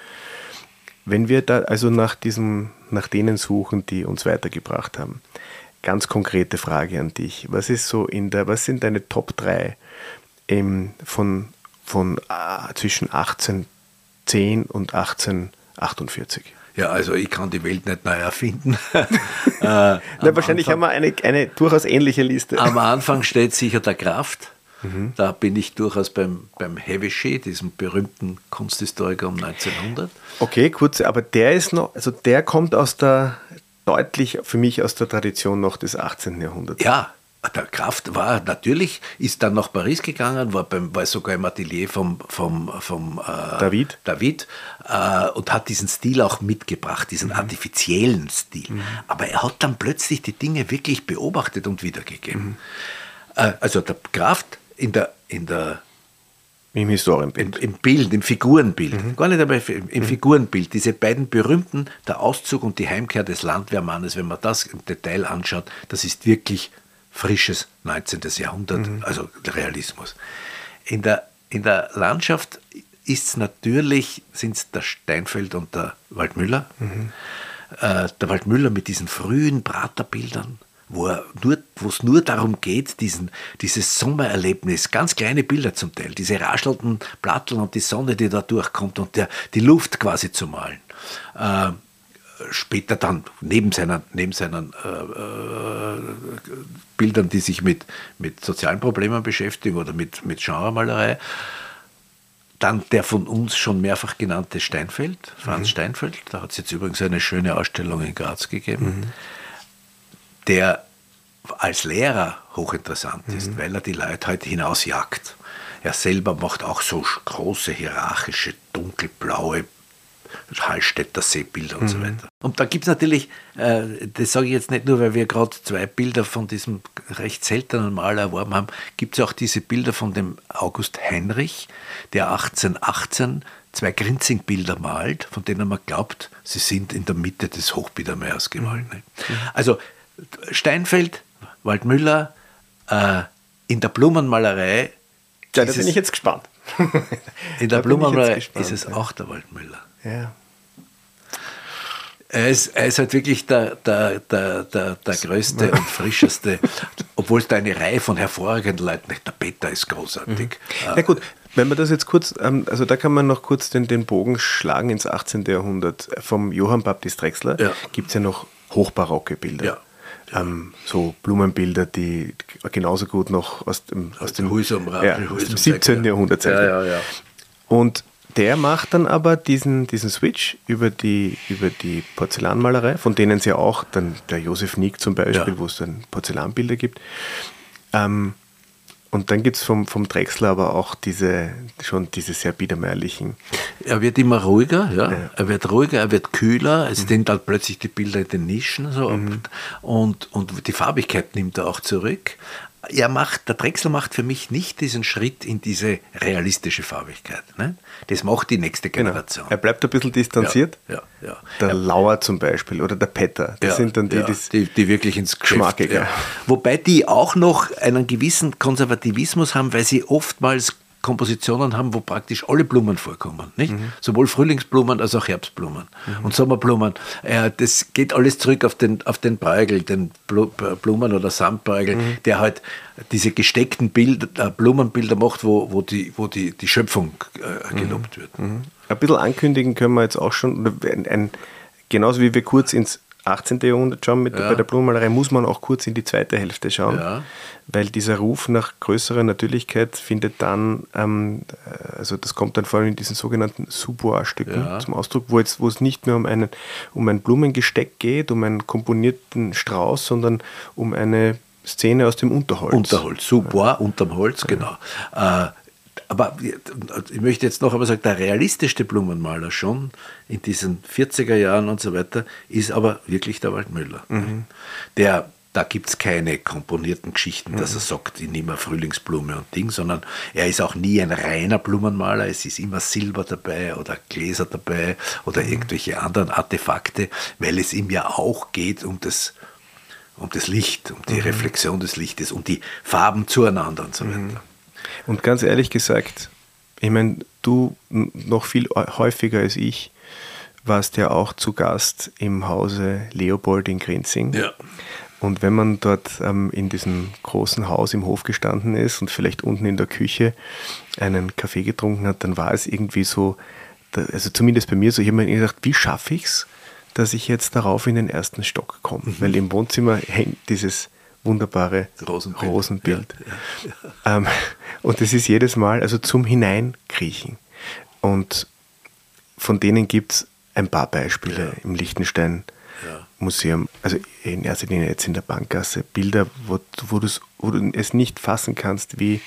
Wenn wir da also nach diesem, nach denen suchen, die uns weitergebracht haben, ganz konkrete Frage an dich. Was ist so in der, was sind deine Top 3 im, von, von äh, zwischen 1810 und 1848? Ja, also ich kann die Welt nicht neu erfinden. äh, Na, wahrscheinlich Anfang, haben wir eine, eine durchaus ähnliche Liste. Am Anfang steht sicher der Kraft. Mhm. Da bin ich durchaus beim, beim Heavy diesem berühmten Kunsthistoriker um 1900. Okay, kurz, aber der ist noch, also der kommt aus der, deutlich für mich aus der Tradition noch des 18. Jahrhunderts. Ja, der Kraft war natürlich, ist dann nach Paris gegangen, war, beim, war sogar im Atelier vom, vom, vom äh, David, David äh, und hat diesen Stil auch mitgebracht, diesen mhm. artifiziellen Stil. Mhm. Aber er hat dann plötzlich die Dinge wirklich beobachtet und wiedergegeben. Mhm. Äh, also der Kraft in der, in der im Historienbild. Im, Im, Bild, im Figurenbild. Mhm. Gar nicht aber im, im mhm. Figurenbild. Diese beiden berühmten, der Auszug und die Heimkehr des Landwehrmannes, wenn man das im Detail anschaut, das ist wirklich frisches 19. Jahrhundert, mhm. also Realismus. In der, in der Landschaft ist es natürlich, sind es der Steinfeld und der Waldmüller. Mhm. Äh, der Waldmüller mit diesen frühen Praterbildern, wo es nur darum geht, diesen, dieses Sommererlebnis, ganz kleine Bilder zum Teil, diese raschelnden Platteln und die Sonne, die da durchkommt und der, die Luft quasi zu malen. Äh, später dann neben seinen, neben seinen äh, äh, Bildern, die sich mit, mit sozialen Problemen beschäftigen oder mit, mit Genremalerei, dann der von uns schon mehrfach genannte Steinfeld, Franz mhm. Steinfeld, da hat es jetzt übrigens eine schöne Ausstellung in Graz gegeben, mhm. der als Lehrer hochinteressant mhm. ist, weil er die Leute halt hinausjagt. Er selber macht auch so große, hierarchische, dunkelblaue Hallstätter Seebilder und mhm. so weiter. Und da gibt es natürlich, äh, das sage ich jetzt nicht nur, weil wir gerade zwei Bilder von diesem recht seltenen Maler erworben haben, gibt es auch diese Bilder von dem August Heinrich, der 1818 zwei Grinzing-Bilder malt, von denen man glaubt, sie sind in der Mitte des Hochbiedermeiers gemalt. Mhm. Also Steinfeld, Waldmüller, äh, in der Blumenmalerei. Ja, da bin ich jetzt gespannt. in der Blumenmalerei ist es auch der Waldmüller. Ja. Er ist, er ist halt wirklich der, der, der, der, der größte und frischeste, obwohl es da eine Reihe von hervorragenden Leuten Der Peter ist großartig. Mhm. Na gut, wenn man das jetzt kurz, ähm, also da kann man noch kurz den, den Bogen schlagen ins 18. Jahrhundert. Vom Johann Baptist Drexler ja. gibt es ja noch hochbarocke Bilder. Ja. Ähm, so Blumenbilder, die genauso gut noch aus dem, aus dem, ja, aus dem 17. Jahrhundert sind. Ja, ja, ja. Und der macht dann aber diesen, diesen Switch über die, über die Porzellanmalerei, von denen es ja auch dann der Josef Nick zum Beispiel, ja. wo es dann Porzellanbilder gibt. Ähm, und dann gibt es vom, vom Drechsler aber auch diese, schon diese sehr biedermeierlichen. Er wird immer ruhiger, ja. ja. Er wird ruhiger, er wird kühler, es mhm. sind dann plötzlich die Bilder in den Nischen so mhm. und, und die Farbigkeit nimmt er auch zurück. Er macht, der Drechsel macht für mich nicht diesen Schritt in diese realistische Farbigkeit. Ne? Das macht die nächste Genau. Generation. Er bleibt ein bisschen distanziert. Ja, ja. ja. Der Lauer zum Beispiel oder der Petter, das sind dann die, die, die wirklich ins Geschäft, Geschmackige. Wobei die auch noch einen gewissen Konservativismus haben, weil sie oftmals Kompositionen haben, wo praktisch alle Blumen vorkommen. Nicht? Mhm. Sowohl Frühlingsblumen als auch Herbstblumen und Sommerblumen. Äh, das geht alles zurück auf den, auf den Beugel, den Blu- Blumen- oder Samtbeugel, Mhm. der halt diese gesteckten Bilder, äh, Blumenbilder macht, wo, wo, die, wo die, die Schöpfung äh, gelobt wird. Ein bisschen ankündigen können wir jetzt auch schon, ein, ein, genauso wie wir kurz ins 18. Jahrhundert schauen mit, Ja. bei der Blumenmalerei, muss man auch kurz in die zweite Hälfte schauen, Ja. weil dieser Ruf nach größerer Natürlichkeit findet dann, ähm, äh, also das kommt dann vor allem in diesen sogenannten Sous-Bois-Stücken Ja. zum Ausdruck, wo, jetzt, wo es nicht nur um, einen, um ein Blumengesteck geht, um einen komponierten Strauß, sondern um eine Szene aus dem Unterholz. Unterholz, sous bois, unterm Holz, genau. Äh, aber ich möchte jetzt noch einmal sagen, der realistischste Blumenmaler schon in diesen 40er Jahren und so weiter ist aber wirklich der Waldmüller. Der, da gibt es keine komponierten Geschichten, dass er sagt, ich nehme Frühlingsblume und Ding, sondern er ist auch nie ein reiner Blumenmaler. Es ist immer Silber dabei oder Gläser dabei oder irgendwelche anderen Artefakte, weil es ihm ja auch geht um das um das Licht, um die Reflexion des Lichtes, um die Farben zueinander und so weiter. Und ganz ehrlich gesagt, ich meine, du noch viel häufiger als ich warst ja auch zu Gast im Hause Leopold in Grenzing. Ja. Und wenn man dort ähm, in diesem großen Haus im Hof gestanden ist und vielleicht unten in der Küche einen Kaffee getrunken hat, dann war es irgendwie so, also zumindest bei mir so, ich habe mir gedacht, wie schaffe ich es, dass ich jetzt darauf in den ersten Stock komme? Mhm. Weil im Wohnzimmer hängt dieses wunderbare Rosenbild. Rosenbild. Ähm, und es ist jedes Mal also zum Hineinkriechen. Und von denen gibt es ein paar Beispiele im Liechtenstein Ja. Museum, also in erster Linie jetzt in der Bankgasse, Bilder, wo, wo, wo du es nicht fassen kannst, wie,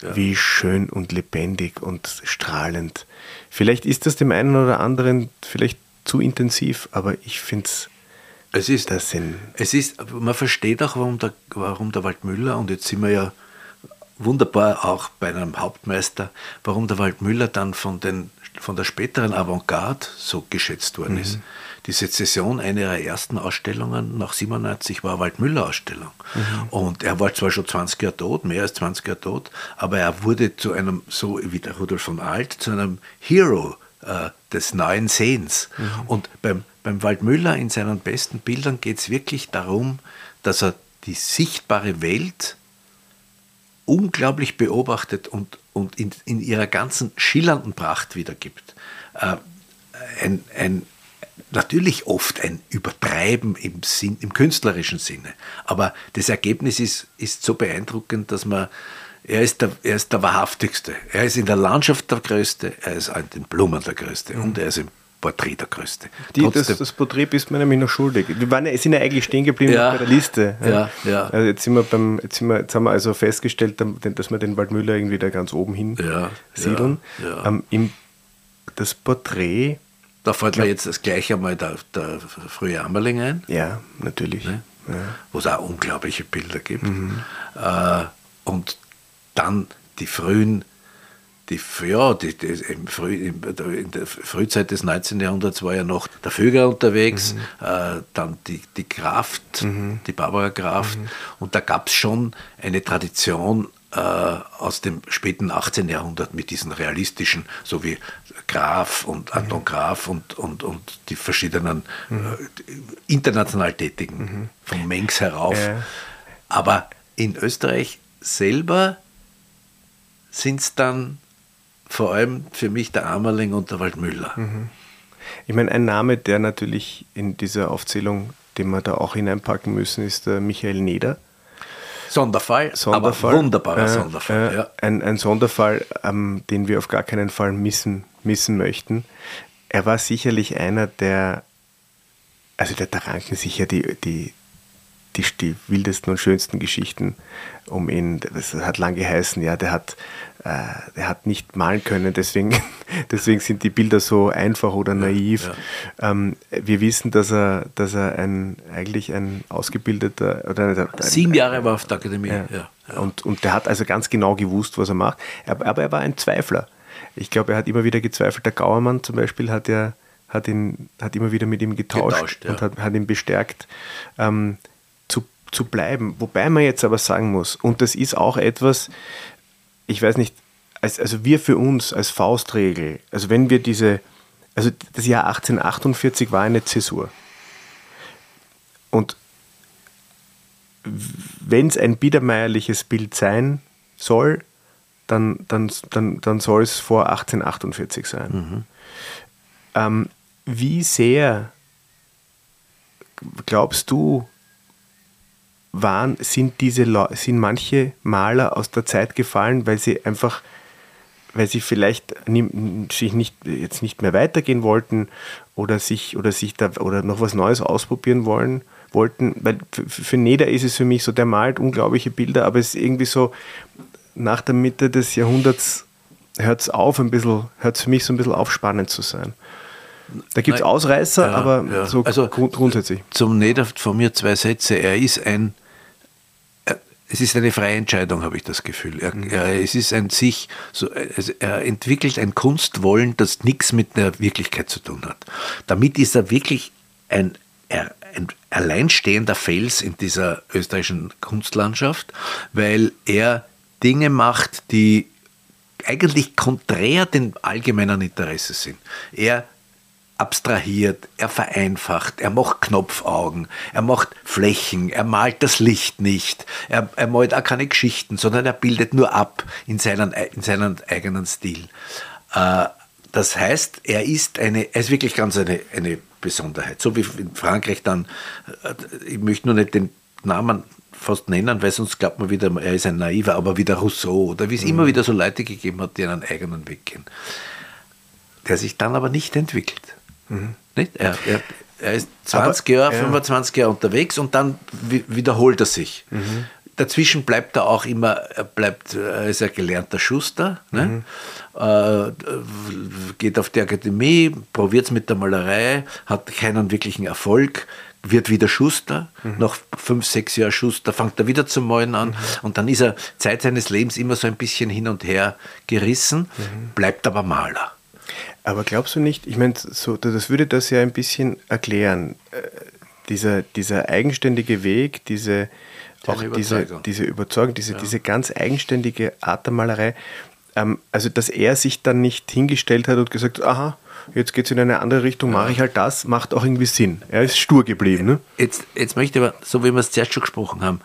wie schön und lebendig und strahlend. Vielleicht ist das dem einen oder anderen vielleicht zu intensiv, aber ich finde es, Es ist, das sind es ist, man versteht auch, warum der, warum der Waldmüller, und jetzt sind wir ja wunderbar auch bei einem Hauptmeister, warum der Waldmüller dann von, den, von der späteren Avantgarde so geschätzt worden ist. Die Sezession einer ihrer ersten Ausstellungen nach 97 war eine Waldmüller-Ausstellung. Und er war zwar schon 20 Jahre tot, mehr als 20 Jahre tot, aber er wurde zu einem, so wie der Rudolf von Alt, zu einem Hero äh, des neuen Sehens. Und beim, beim Waldmüller in seinen besten Bildern geht es wirklich darum, dass er die sichtbare Welt unglaublich beobachtet und, und in, in ihrer ganzen schillernden Pracht wiedergibt. Äh, ein, ein, natürlich oft ein Übertreiben im, Sinn, im künstlerischen Sinne, aber das Ergebnis ist, ist so beeindruckend, dass man, er ist, der, er ist der Wahrhaftigste. Er ist in der Landschaft der Größte, er ist in den Blumen der Größte und er ist im Porträt der Größte. Die, das, Trotzdem- das Porträt bist mir nämlich noch schuldig. Wir waren, sind ja eigentlich stehen geblieben Ja. bei der Liste. Ja, ja. Also jetzt, sind wir beim, jetzt, sind wir, jetzt haben wir also festgestellt, dass wir den Waldmüller irgendwie da ganz oben hin Ja, siedeln. ja. Ähm, im, das Porträt, Da fällt mir jetzt das gleich einmal der, der frühe Ammerling ein. ja, natürlich. Ne? Wo es auch unglaubliche Bilder gibt. Äh, und dann die frühen, die, ja, die, die, im Früh, in der Frühzeit des 19. Jahrhunderts war ja noch der Vöger unterwegs, äh, dann die, die Kraft, die Barbara Kraft. Und da gab es schon eine Tradition äh, aus dem späten 18. Jahrhundert mit diesen realistischen, so wie Graf und Anton Graf und, und, und die verschiedenen äh, international Tätigen, vom Mengs herauf. Aber in Österreich selber sind es dann vor allem für mich der Amerling und der Waldmüller. Ich meine, ein Name, der natürlich in dieser Aufzählung, den wir da auch hineinpacken müssen, ist der Michael Neder. Sonderfall, Sonderfall. aber wunderbarer Äh, Sonderfall. äh, ja. ein, ein Sonderfall, ähm, den wir auf gar keinen Fall missen, missen möchten. Er war sicherlich einer der, also da, da ranken sich ja die, die, die, die wildesten und schönsten Geschichten um ihn. Das hat lang geheißen, ja, der hat, äh, der hat nicht malen können, deswegen, deswegen sind die Bilder so einfach oder naiv. Ja, ja. Ähm, wir wissen, dass er, dass er ein, eigentlich ein ausgebildeter oder ein, sieben Jahre war auf der Akademie. Ja, und, und der hat also ganz genau gewusst, was er macht. Aber, aber er war ein Zweifler. Ich glaube, er hat immer wieder gezweifelt. Der Gauermann zum Beispiel hat ja hat ihn hat immer wieder mit ihm getauscht, getauscht und hat, hat ihn bestärkt. Ähm, zu bleiben. Wobei man jetzt aber sagen muss, und das ist auch etwas, ich weiß nicht, als, also wir für uns als Faustregel, also wenn wir diese, also das Jahr 1848 war eine Zäsur. Und wenn es ein biedermeierliches Bild sein soll, dann, dann, dann, dann soll es vor 1848 sein. Mhm. Ähm, wie sehr glaubst du, waren, sind diese sind manche Maler aus der Zeit gefallen, weil sie einfach, weil sie vielleicht sich nicht, jetzt nicht mehr weitergehen wollten oder sich oder sich da oder noch was Neues ausprobieren wollen wollten, weil für, für Neder ist es für mich so, der malt unglaubliche Bilder, aber es ist irgendwie so, nach der Mitte des Jahrhunderts hört es auf, ein bisschen, hört es für mich so ein bisschen auf, spannend zu sein. Da gibt es Ausreißer, ja, aber ja. so also, grundsätzlich. Zum Neder von mir zwei Sätze. Er ist ein es ist eine freie Entscheidung, habe ich das Gefühl. Er, mhm. er, es ist ein sich, so, er entwickelt ein Kunstwollen, das nichts mit der Wirklichkeit zu tun hat. Damit ist er wirklich ein, ein alleinstehender Fels in dieser österreichischen Kunstlandschaft, weil er Dinge macht, die eigentlich konträr dem allgemeinen Interesse sind. Er abstrahiert, er vereinfacht, er macht Knopfaugen, er macht Flächen, er malt das Licht nicht, er, er malt auch keine Geschichten, sondern er bildet nur ab in seinen, in seinen eigenen Stil. Äh, das heißt, er ist eine, er ist wirklich ganz eine, eine Besonderheit. So wie in Frankreich dann, äh, ich möchte nur nicht den Namen fast nennen, weil sonst glaubt man wieder, er ist ein Naiver, aber wie der Rousseau oder wie es mhm. immer wieder so Leute gegeben hat, die einen eigenen Weg gehen. Der sich dann aber nicht entwickelt. Mhm. Nicht? Er, er, er, ist 20 Aber, Jahre, ja. 25 Jahre unterwegs und dann wiederholt er sich. Mhm. Dazwischen bleibt er auch immer, er bleibt, er ist ein gelernter Schuster, ne? mhm. äh, geht auf die Akademie, probiert es mit der Malerei, hat keinen wirklichen Erfolg, wird wieder Schuster, mhm. nach fünf, sechs Jahren Schuster, fängt er wieder zu malen an mhm. und dann ist er Zeit seines Lebens immer so ein bisschen hin und her gerissen, mhm. bleibt aber Maler. Aber glaubst du nicht, ich meine, so, das würde das ja ein bisschen erklären, äh, dieser, dieser eigenständige Weg, diese, auch diese, diese Überzeugung, diese, ja. diese ganz eigenständige Art der Malerei, ähm, also dass er sich dann nicht hingestellt hat und gesagt, aha, jetzt geht es in eine andere Richtung, mache ich halt das, macht auch irgendwie Sinn. Er ist stur geblieben. Ne? Jetzt, jetzt möchte ich aber, so wie wir es zuerst schon gesprochen haben,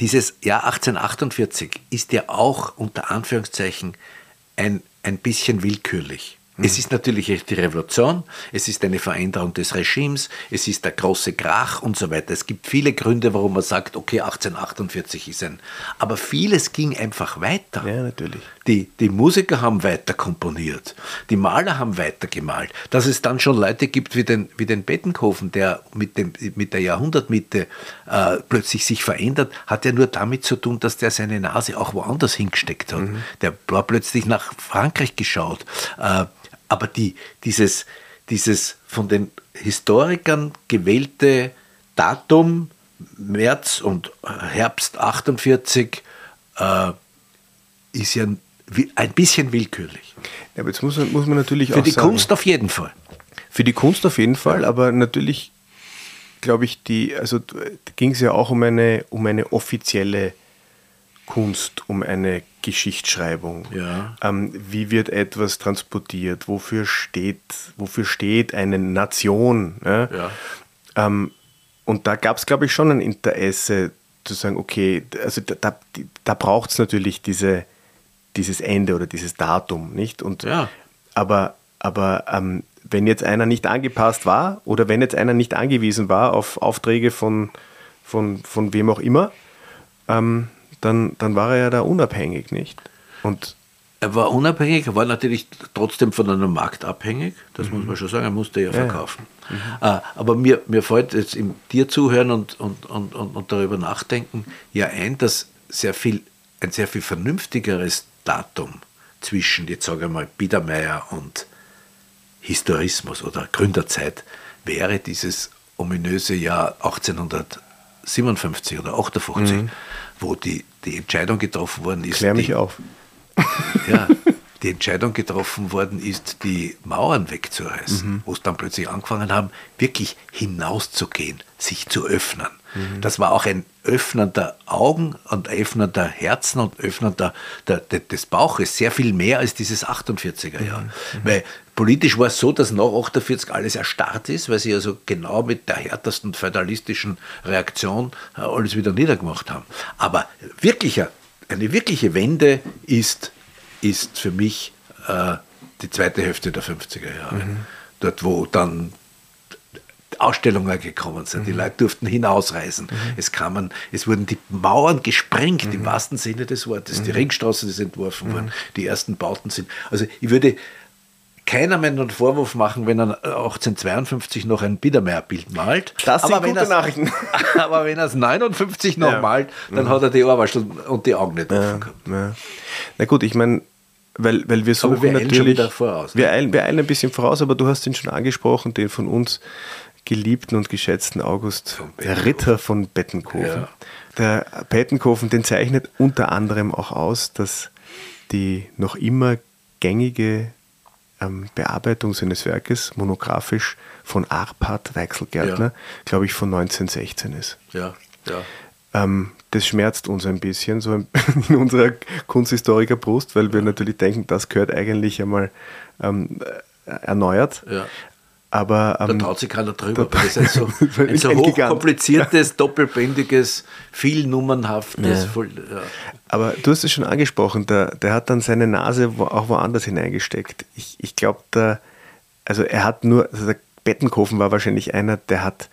dieses Jahr 1848 ist ja auch unter Anführungszeichen ein, ein bisschen willkürlich. Es ist natürlich die Revolution, es ist eine Veränderung des Regimes, es ist der große Krach und so weiter. Es gibt viele Gründe, warum man sagt, okay, 1848 ist ein. Aber vieles ging einfach weiter. Ja, natürlich. Die, die Musiker haben weiter komponiert, die Maler haben weiter gemalt. Dass es dann schon Leute gibt wie den, wie den Bettenkofen, der mit, dem, mit der Jahrhundertmitte äh, plötzlich sich verändert, hat ja nur damit zu tun, dass der seine Nase auch woanders hingesteckt hat. Mhm. Der war plötzlich nach Frankreich geschaut. Äh, aber die, dieses, dieses von den Historikern gewählte Datum, März und Herbst 48, äh, ist ja ein bisschen willkürlich. Ja, aber jetzt muss man, muss man natürlich Für auch die sagen, Kunst auf jeden Fall. Für die Kunst auf jeden Fall, aber natürlich glaube ich, die, also ging es ja auch um eine, um eine offizielle Kunst, um eine Geschichtsschreibung. Ja. Ähm, wie wird etwas transportiert? Wofür steht, wofür steht eine Nation? Ja? ja. Ähm, und da gab es, glaube ich, schon ein Interesse zu sagen, okay, also da, da, da braucht es natürlich diese, dieses Ende oder dieses Datum, nicht? Und, ja. Aber, aber ähm, wenn jetzt einer nicht angepasst war oder wenn jetzt einer nicht angewiesen war auf Aufträge von, von, von wem auch immer, ähm, dann, dann war er ja da unabhängig, nicht? Und Er war unabhängig, er war natürlich trotzdem von einem Markt abhängig, das mhm. muss man schon sagen, er musste ja verkaufen. Ja. Mhm. Aber mir, mir fällt jetzt im dir zuhören und, und, und, und, und darüber nachdenken ja ein, dass sehr viel, ein sehr viel vernünftigeres Datum zwischen, jetzt sage ich mal, Biedermeier und Historismus oder Gründerzeit wäre dieses ominöse Jahr 1857 oder 58, mhm. wo die, die Entscheidung getroffen worden ist. Klär mich die, auf. Ja, die Entscheidung getroffen worden ist, die Mauern wegzureißen, mhm. wo es dann plötzlich angefangen haben, wirklich hinauszugehen, sich zu öffnen. Mhm. Das war auch ein Öffnen der Augen und Öffnen der Herzen und Öffnen der, der, des Bauches, sehr viel mehr als dieses 48er Jahr. Mhm. Weil politisch war es so, dass nach 48 alles erstarrt ist, weil sie also genau mit der härtesten feudalistischen Reaktion äh, alles wieder niedergemacht haben. Aber wirklicher, eine wirkliche Wende ist ist für mich äh, die zweite Hälfte der 50er Jahre. Mhm. Dort, wo dann Ausstellungen gekommen sind. Mhm. Die Leute durften hinausreisen. Mhm. Es kamen, es wurden die Mauern gesprengt, im mhm. wahrsten Sinne des Wortes. Die mhm. Ringstraße ist entworfen worden, mhm. die ersten Bauten sind. Also ich würde keiner mehr einen Vorwurf machen, wenn er 1852 noch ein Biedermeierbild malt. Das sind aber gute Nachrichten. aber wenn er es 59 noch ja. malt, dann hat er die Arbeit und die Augen nicht offen gehabt. Ja. Na gut, ich meine, weil, weil wir suchen wir natürlich. Voraus, ne? wir, eilen, wir eilen ein bisschen voraus, aber du hast ihn schon angesprochen, den von uns geliebten und geschätzten August, der Ritter von Bettenkofen. Ja. Der Bettenkofen, den zeichnet unter anderem auch aus, dass die noch immer gängige Bearbeitung seines Werkes monografisch von Arpad Weichselgärtner, ja. glaube ich, von 1916 ist. Ja, ja. Ähm, das schmerzt uns ein bisschen, so in unserer Kunsthistoriker-Brust, weil wir natürlich denken, das gehört eigentlich einmal ähm, erneuert. Ja. Aber, ähm, da traut sich keiner drüber, weil das ist so, ein so hochkompliziertes, doppelbändiges, vielnummernhaftes. Ja. Voll, ja. Aber du hast es schon angesprochen, der, der hat dann seine Nase auch woanders hineingesteckt. Ich, ich glaube, also er hat nur, also der Bettenkofen war wahrscheinlich einer, der hat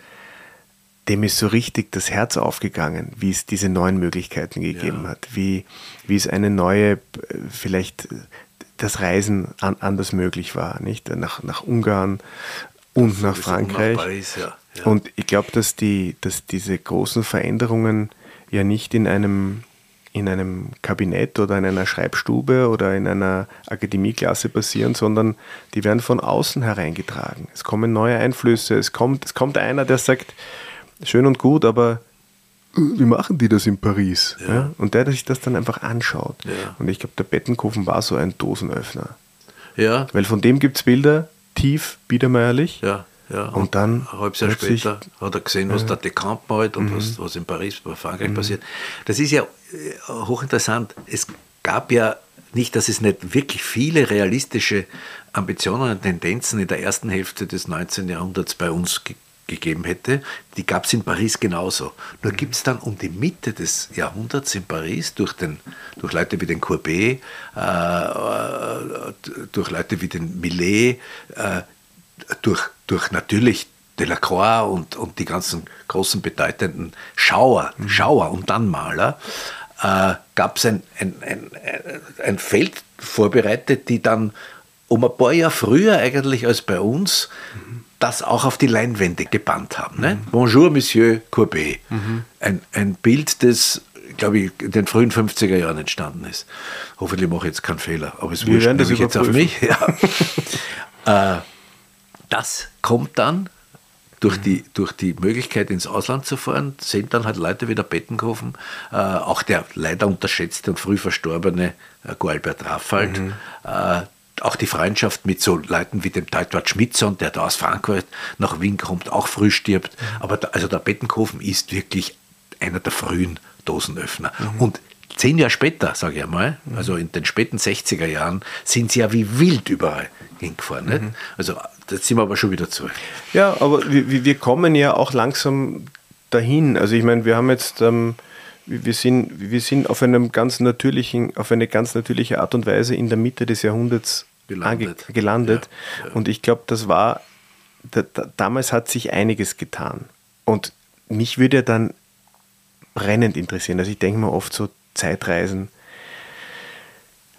dem ist so richtig das Herz aufgegangen, wie es diese neuen Möglichkeiten gegeben ja. hat, wie, wie es eine neue, vielleicht das Reisen an, anders möglich war, nicht? Nach, nach Ungarn und nach Frankreich. Nach Paris, ja. Ja. Und ich glaube, dass, die, dass diese großen Veränderungen ja nicht in einem, in einem Kabinett oder in einer Schreibstube oder in einer Akademieklasse passieren, sondern die werden von außen hereingetragen. Es kommen neue Einflüsse, es kommt, es kommt einer, der sagt, schön und gut, aber wie machen die das in Paris? Ja. Ja? Und der, der sich das dann einfach anschaut. Und ich glaube, der Bettenkofen war so ein Dosenöffner. Ja. Weil von dem gibt es Bilder, tief, biedermeierlich. Ja. Ja, und, und dann ein halbes Jahr später hat er gesehen, was der Dekamp malt und mhm. was, was in Paris, bei Frankreich mhm. passiert. Das ist ja äh, hochinteressant. Es gab ja nicht, dass es nicht wirklich viele realistische Ambitionen und Tendenzen in der ersten Hälfte des 19. Jahrhunderts bei uns gegeben hätte, die gab es in Paris genauso. Nur gibt es dann um die Mitte des Jahrhunderts in Paris durch, den, durch Leute wie den Courbet, äh, durch Leute wie den Millet, äh, durch, durch natürlich Delacroix und, und die ganzen großen bedeutenden Schauer, mhm. Schauer und dann Maler, äh, gab es ein, ein, ein, ein Feld vorbereitet, die dann um ein paar Jahre früher eigentlich als bei uns mhm das auch auf die Leinwände gebannt haben. Ne? Mhm. Bonjour, Monsieur Courbet. Mhm. Ein, ein Bild, das, glaube ich, in den frühen 50er Jahren entstanden ist. Hoffentlich mache ich jetzt keinen Fehler, aber es wurscht das jetzt auf mich. Ja. äh, das kommt dann durch mhm. die, durch die Möglichkeit ins Ausland zu fahren, sind dann halt Leute wie der Bettenkofen, äh, auch der leider unterschätzte und früh verstorbene äh, Gualbert Raffald, mhm. äh, auch die Freundschaft mit so Leuten wie dem Teutwart Schmidson, der da aus Frankreich nach Wien kommt, auch früh stirbt. Aber da, also der Bettenkofen ist wirklich einer der frühen Dosenöffner. Mhm. Und zehn Jahre später, sage ich einmal, mhm. also in den späten 60er Jahren, sind sie ja wie wild überall hingefahren. Mhm. Also da sind wir aber schon wieder zurück. Ja, aber wir, wir kommen ja auch langsam dahin. Also ich meine, wir haben jetzt... Ähm wir sind, wir sind auf einem ganz natürlichen, auf eine ganz natürliche Art und Weise in der Mitte des Jahrhunderts gelandet. gelandet. Ja, ja. Und ich glaube, das war, da, da, damals hat sich einiges getan. Und mich würde ja dann brennend interessieren. Also ich denke mir oft so Zeitreisen.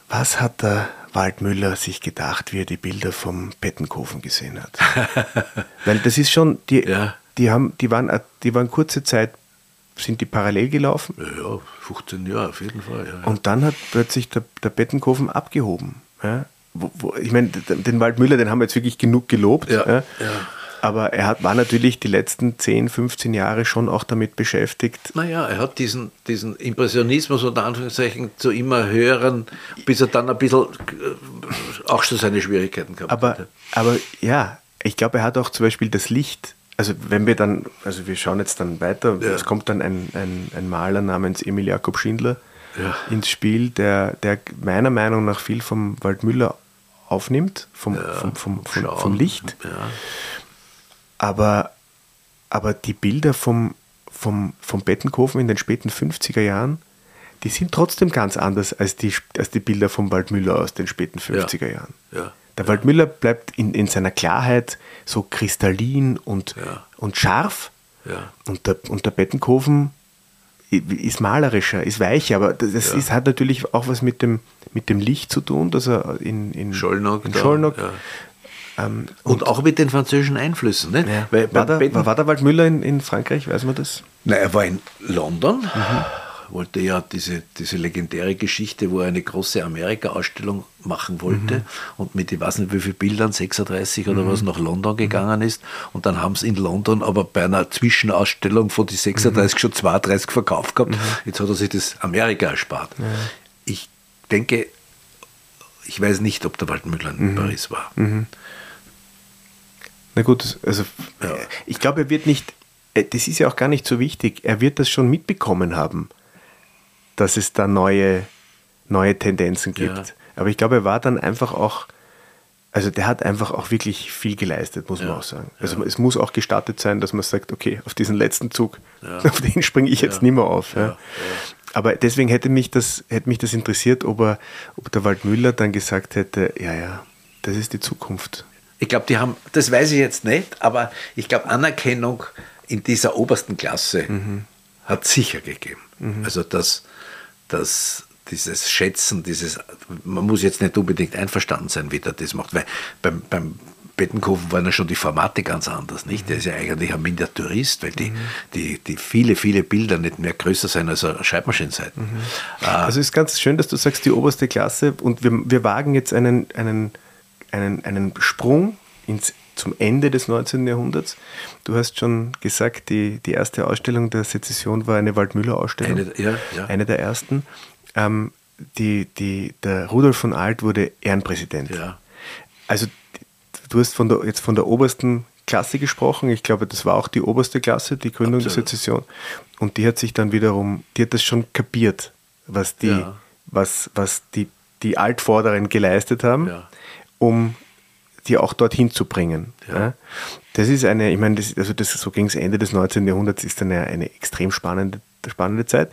was hat der Waldmüller sich gedacht, wie er die Bilder vom Pettenkofen gesehen hat? Weil das ist schon, die, Ja. die, haben, die, waren, die waren kurze Zeit, sind die parallel gelaufen Ja, 15 Jahre auf jeden Fall. Ja, ja. und dann hat plötzlich der, der Pettenkofen abgehoben. Ja? Wo, wo, ich meine, den Waldmüller, den haben wir jetzt wirklich genug gelobt. Ja, Ja? ja. Aber er hat, war natürlich die letzten 10, 15 Jahre schon auch damit beschäftigt, Naja, er hat diesen, diesen Impressionismus unter Anführungszeichen zu immer höheren, bis er dann ein bisschen äh, auch schon seine Schwierigkeiten gehabt Aber, hatte. aber ja, ich glaube, er hat auch zum Beispiel das Licht. Also wenn wir dann, also wir schauen jetzt dann weiter, Ja. es kommt dann ein, ein, ein Maler namens Emil Jakob Schindler Ja. ins Spiel, der, der meiner Meinung nach viel vom Waldmüller aufnimmt, vom, vom, vom, vom, Schauen. vom Licht. Ja. Aber, aber die Bilder vom, vom, vom Bettenkofen in den späten 50er Jahren, die sind trotzdem ganz anders als die, als die Bilder vom Waldmüller aus den späten 50er Jahren. Ja. Der Waldmüller bleibt in, in seiner Klarheit so kristallin und, Ja. und scharf. Ja. Und der, und der Bettenkofen ist malerischer, ist weicher, aber das Ja. ist, hat natürlich auch was mit dem, mit dem Licht zu tun, dass er in, in Schollnock in da, Schollnock ja. ähm, Und, auch mit den französischen Einflüssen. Ne? ja. Weil war, der, war der Waldmüller in, in Frankreich, weiß man das? Na, er war in London, Mhm. Wollte ja diese, diese legendäre Geschichte, wo er eine große Amerika-Ausstellung machen wollte Mhm. und mit, ich weiß nicht wie viel Bildern, 36 oder was, nach London gegangen ist. Und dann haben sie in London aber bei einer Zwischenausstellung von die 36 schon 32 verkauft gehabt. Jetzt hat er sich das Amerika erspart. Ich denke, ich weiß nicht, ob der Waldmüller in Paris war. Na gut, also Ja. ich glaube, er wird nicht, äh, das ist ja auch gar nicht so wichtig, er wird das schon mitbekommen haben, dass es da neue, neue Tendenzen gibt. Ja. Aber ich glaube, er war dann einfach auch, also der hat einfach auch wirklich viel geleistet, muss man Ja. auch sagen. Also es muss auch gestattet sein, dass man sagt, okay, auf diesen letzten Zug, Ja. auf den springe ich jetzt Ja. nicht mehr auf. Ja. Ja, ja. Aber deswegen hätte mich das, hätte mich das interessiert, ob, er, ob der Waldmüller dann gesagt hätte, ja, ja, das ist die Zukunft. Ich glaube, die haben, das weiß ich jetzt nicht, aber ich glaube, Anerkennung in dieser obersten Klasse hat sicher gegeben. Also dass, dass dieses Schätzen, dieses, man muss jetzt nicht unbedingt einverstanden sein, wie der das macht, weil beim, beim Bettenkofen waren ja schon die Formate ganz anders, nicht? Der ist ja eigentlich ein Miniaturist, weil die, die, die viele, viele Bilder nicht mehr größer sein als eine Schreibmaschinenseite. Ah, Also es ist ganz schön, dass du sagst, die oberste Klasse und wir, wir wagen jetzt einen, einen, einen, einen Sprung ins, zum Ende des 19. Jahrhunderts. Du hast schon gesagt, die, die erste Ausstellung der Sezession war eine Waldmüller-Ausstellung. Eine- ja, ja. Eine der ersten. Ähm, die, die, der Rudolf von Alt wurde Ehrenpräsident. Ja. Also du hast von der, jetzt von der obersten Klasse gesprochen. Ich glaube, das war auch die oberste Klasse, die Gründung Absolut. der Sezession. Und die hat sich dann wiederum, die hat das schon kapiert, was die, Ja. was, was die, die Altvorderen geleistet haben, Ja. um die auch dorthin zu bringen. Ja. Ja. Das ist eine, ich meine, das, also das, so gegen das Ende des 19. Jahrhunderts ist eine, eine extrem spannende, spannende Zeit.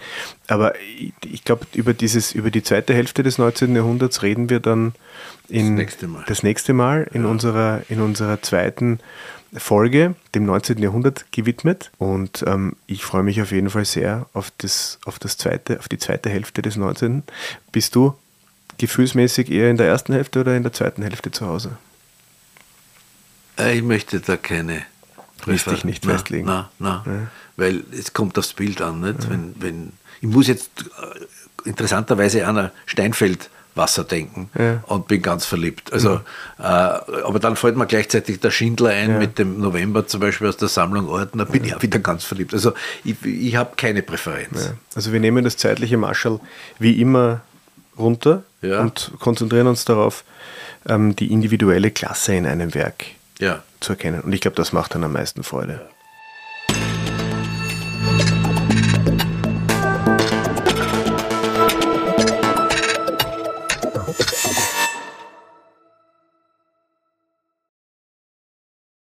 Aber ich, ich glaube, über, dieses, über die zweite Hälfte des 19. Jahrhunderts reden wir dann in, Das nächste Mal. das nächste Mal in, unserer, in unserer zweiten Folge, dem 19. Jahrhundert gewidmet. Und ähm, ich freue mich auf jeden Fall sehr auf, das, auf, das zweite, auf die zweite Hälfte des 19. Bist du gefühlsmäßig eher in der ersten Hälfte oder in der zweiten Hälfte zu Hause? Äh, Ich möchte da keine. Willst dich nicht na, festlegen? Na, na, Ja. Weil es kommt aufs Bild an. Nicht? Wenn, wenn, ich muss jetzt äh, interessanterweise an ein Steinfeldwasser denken Ja. und bin ganz verliebt. Also, äh, aber dann fällt mir gleichzeitig der Schindler ein Ja. mit dem November zum Beispiel aus der Sammlung Ordner, bin ich auch wieder ganz verliebt. Also ich, ich habe keine Präferenz. Ja. Also wir nehmen das zeitliche Marschall wie immer runter Ja. und konzentrieren uns darauf, ähm, die individuelle Klasse in einem Werk Ja. zu erkennen. Und ich glaube, das macht dann am meisten Freude.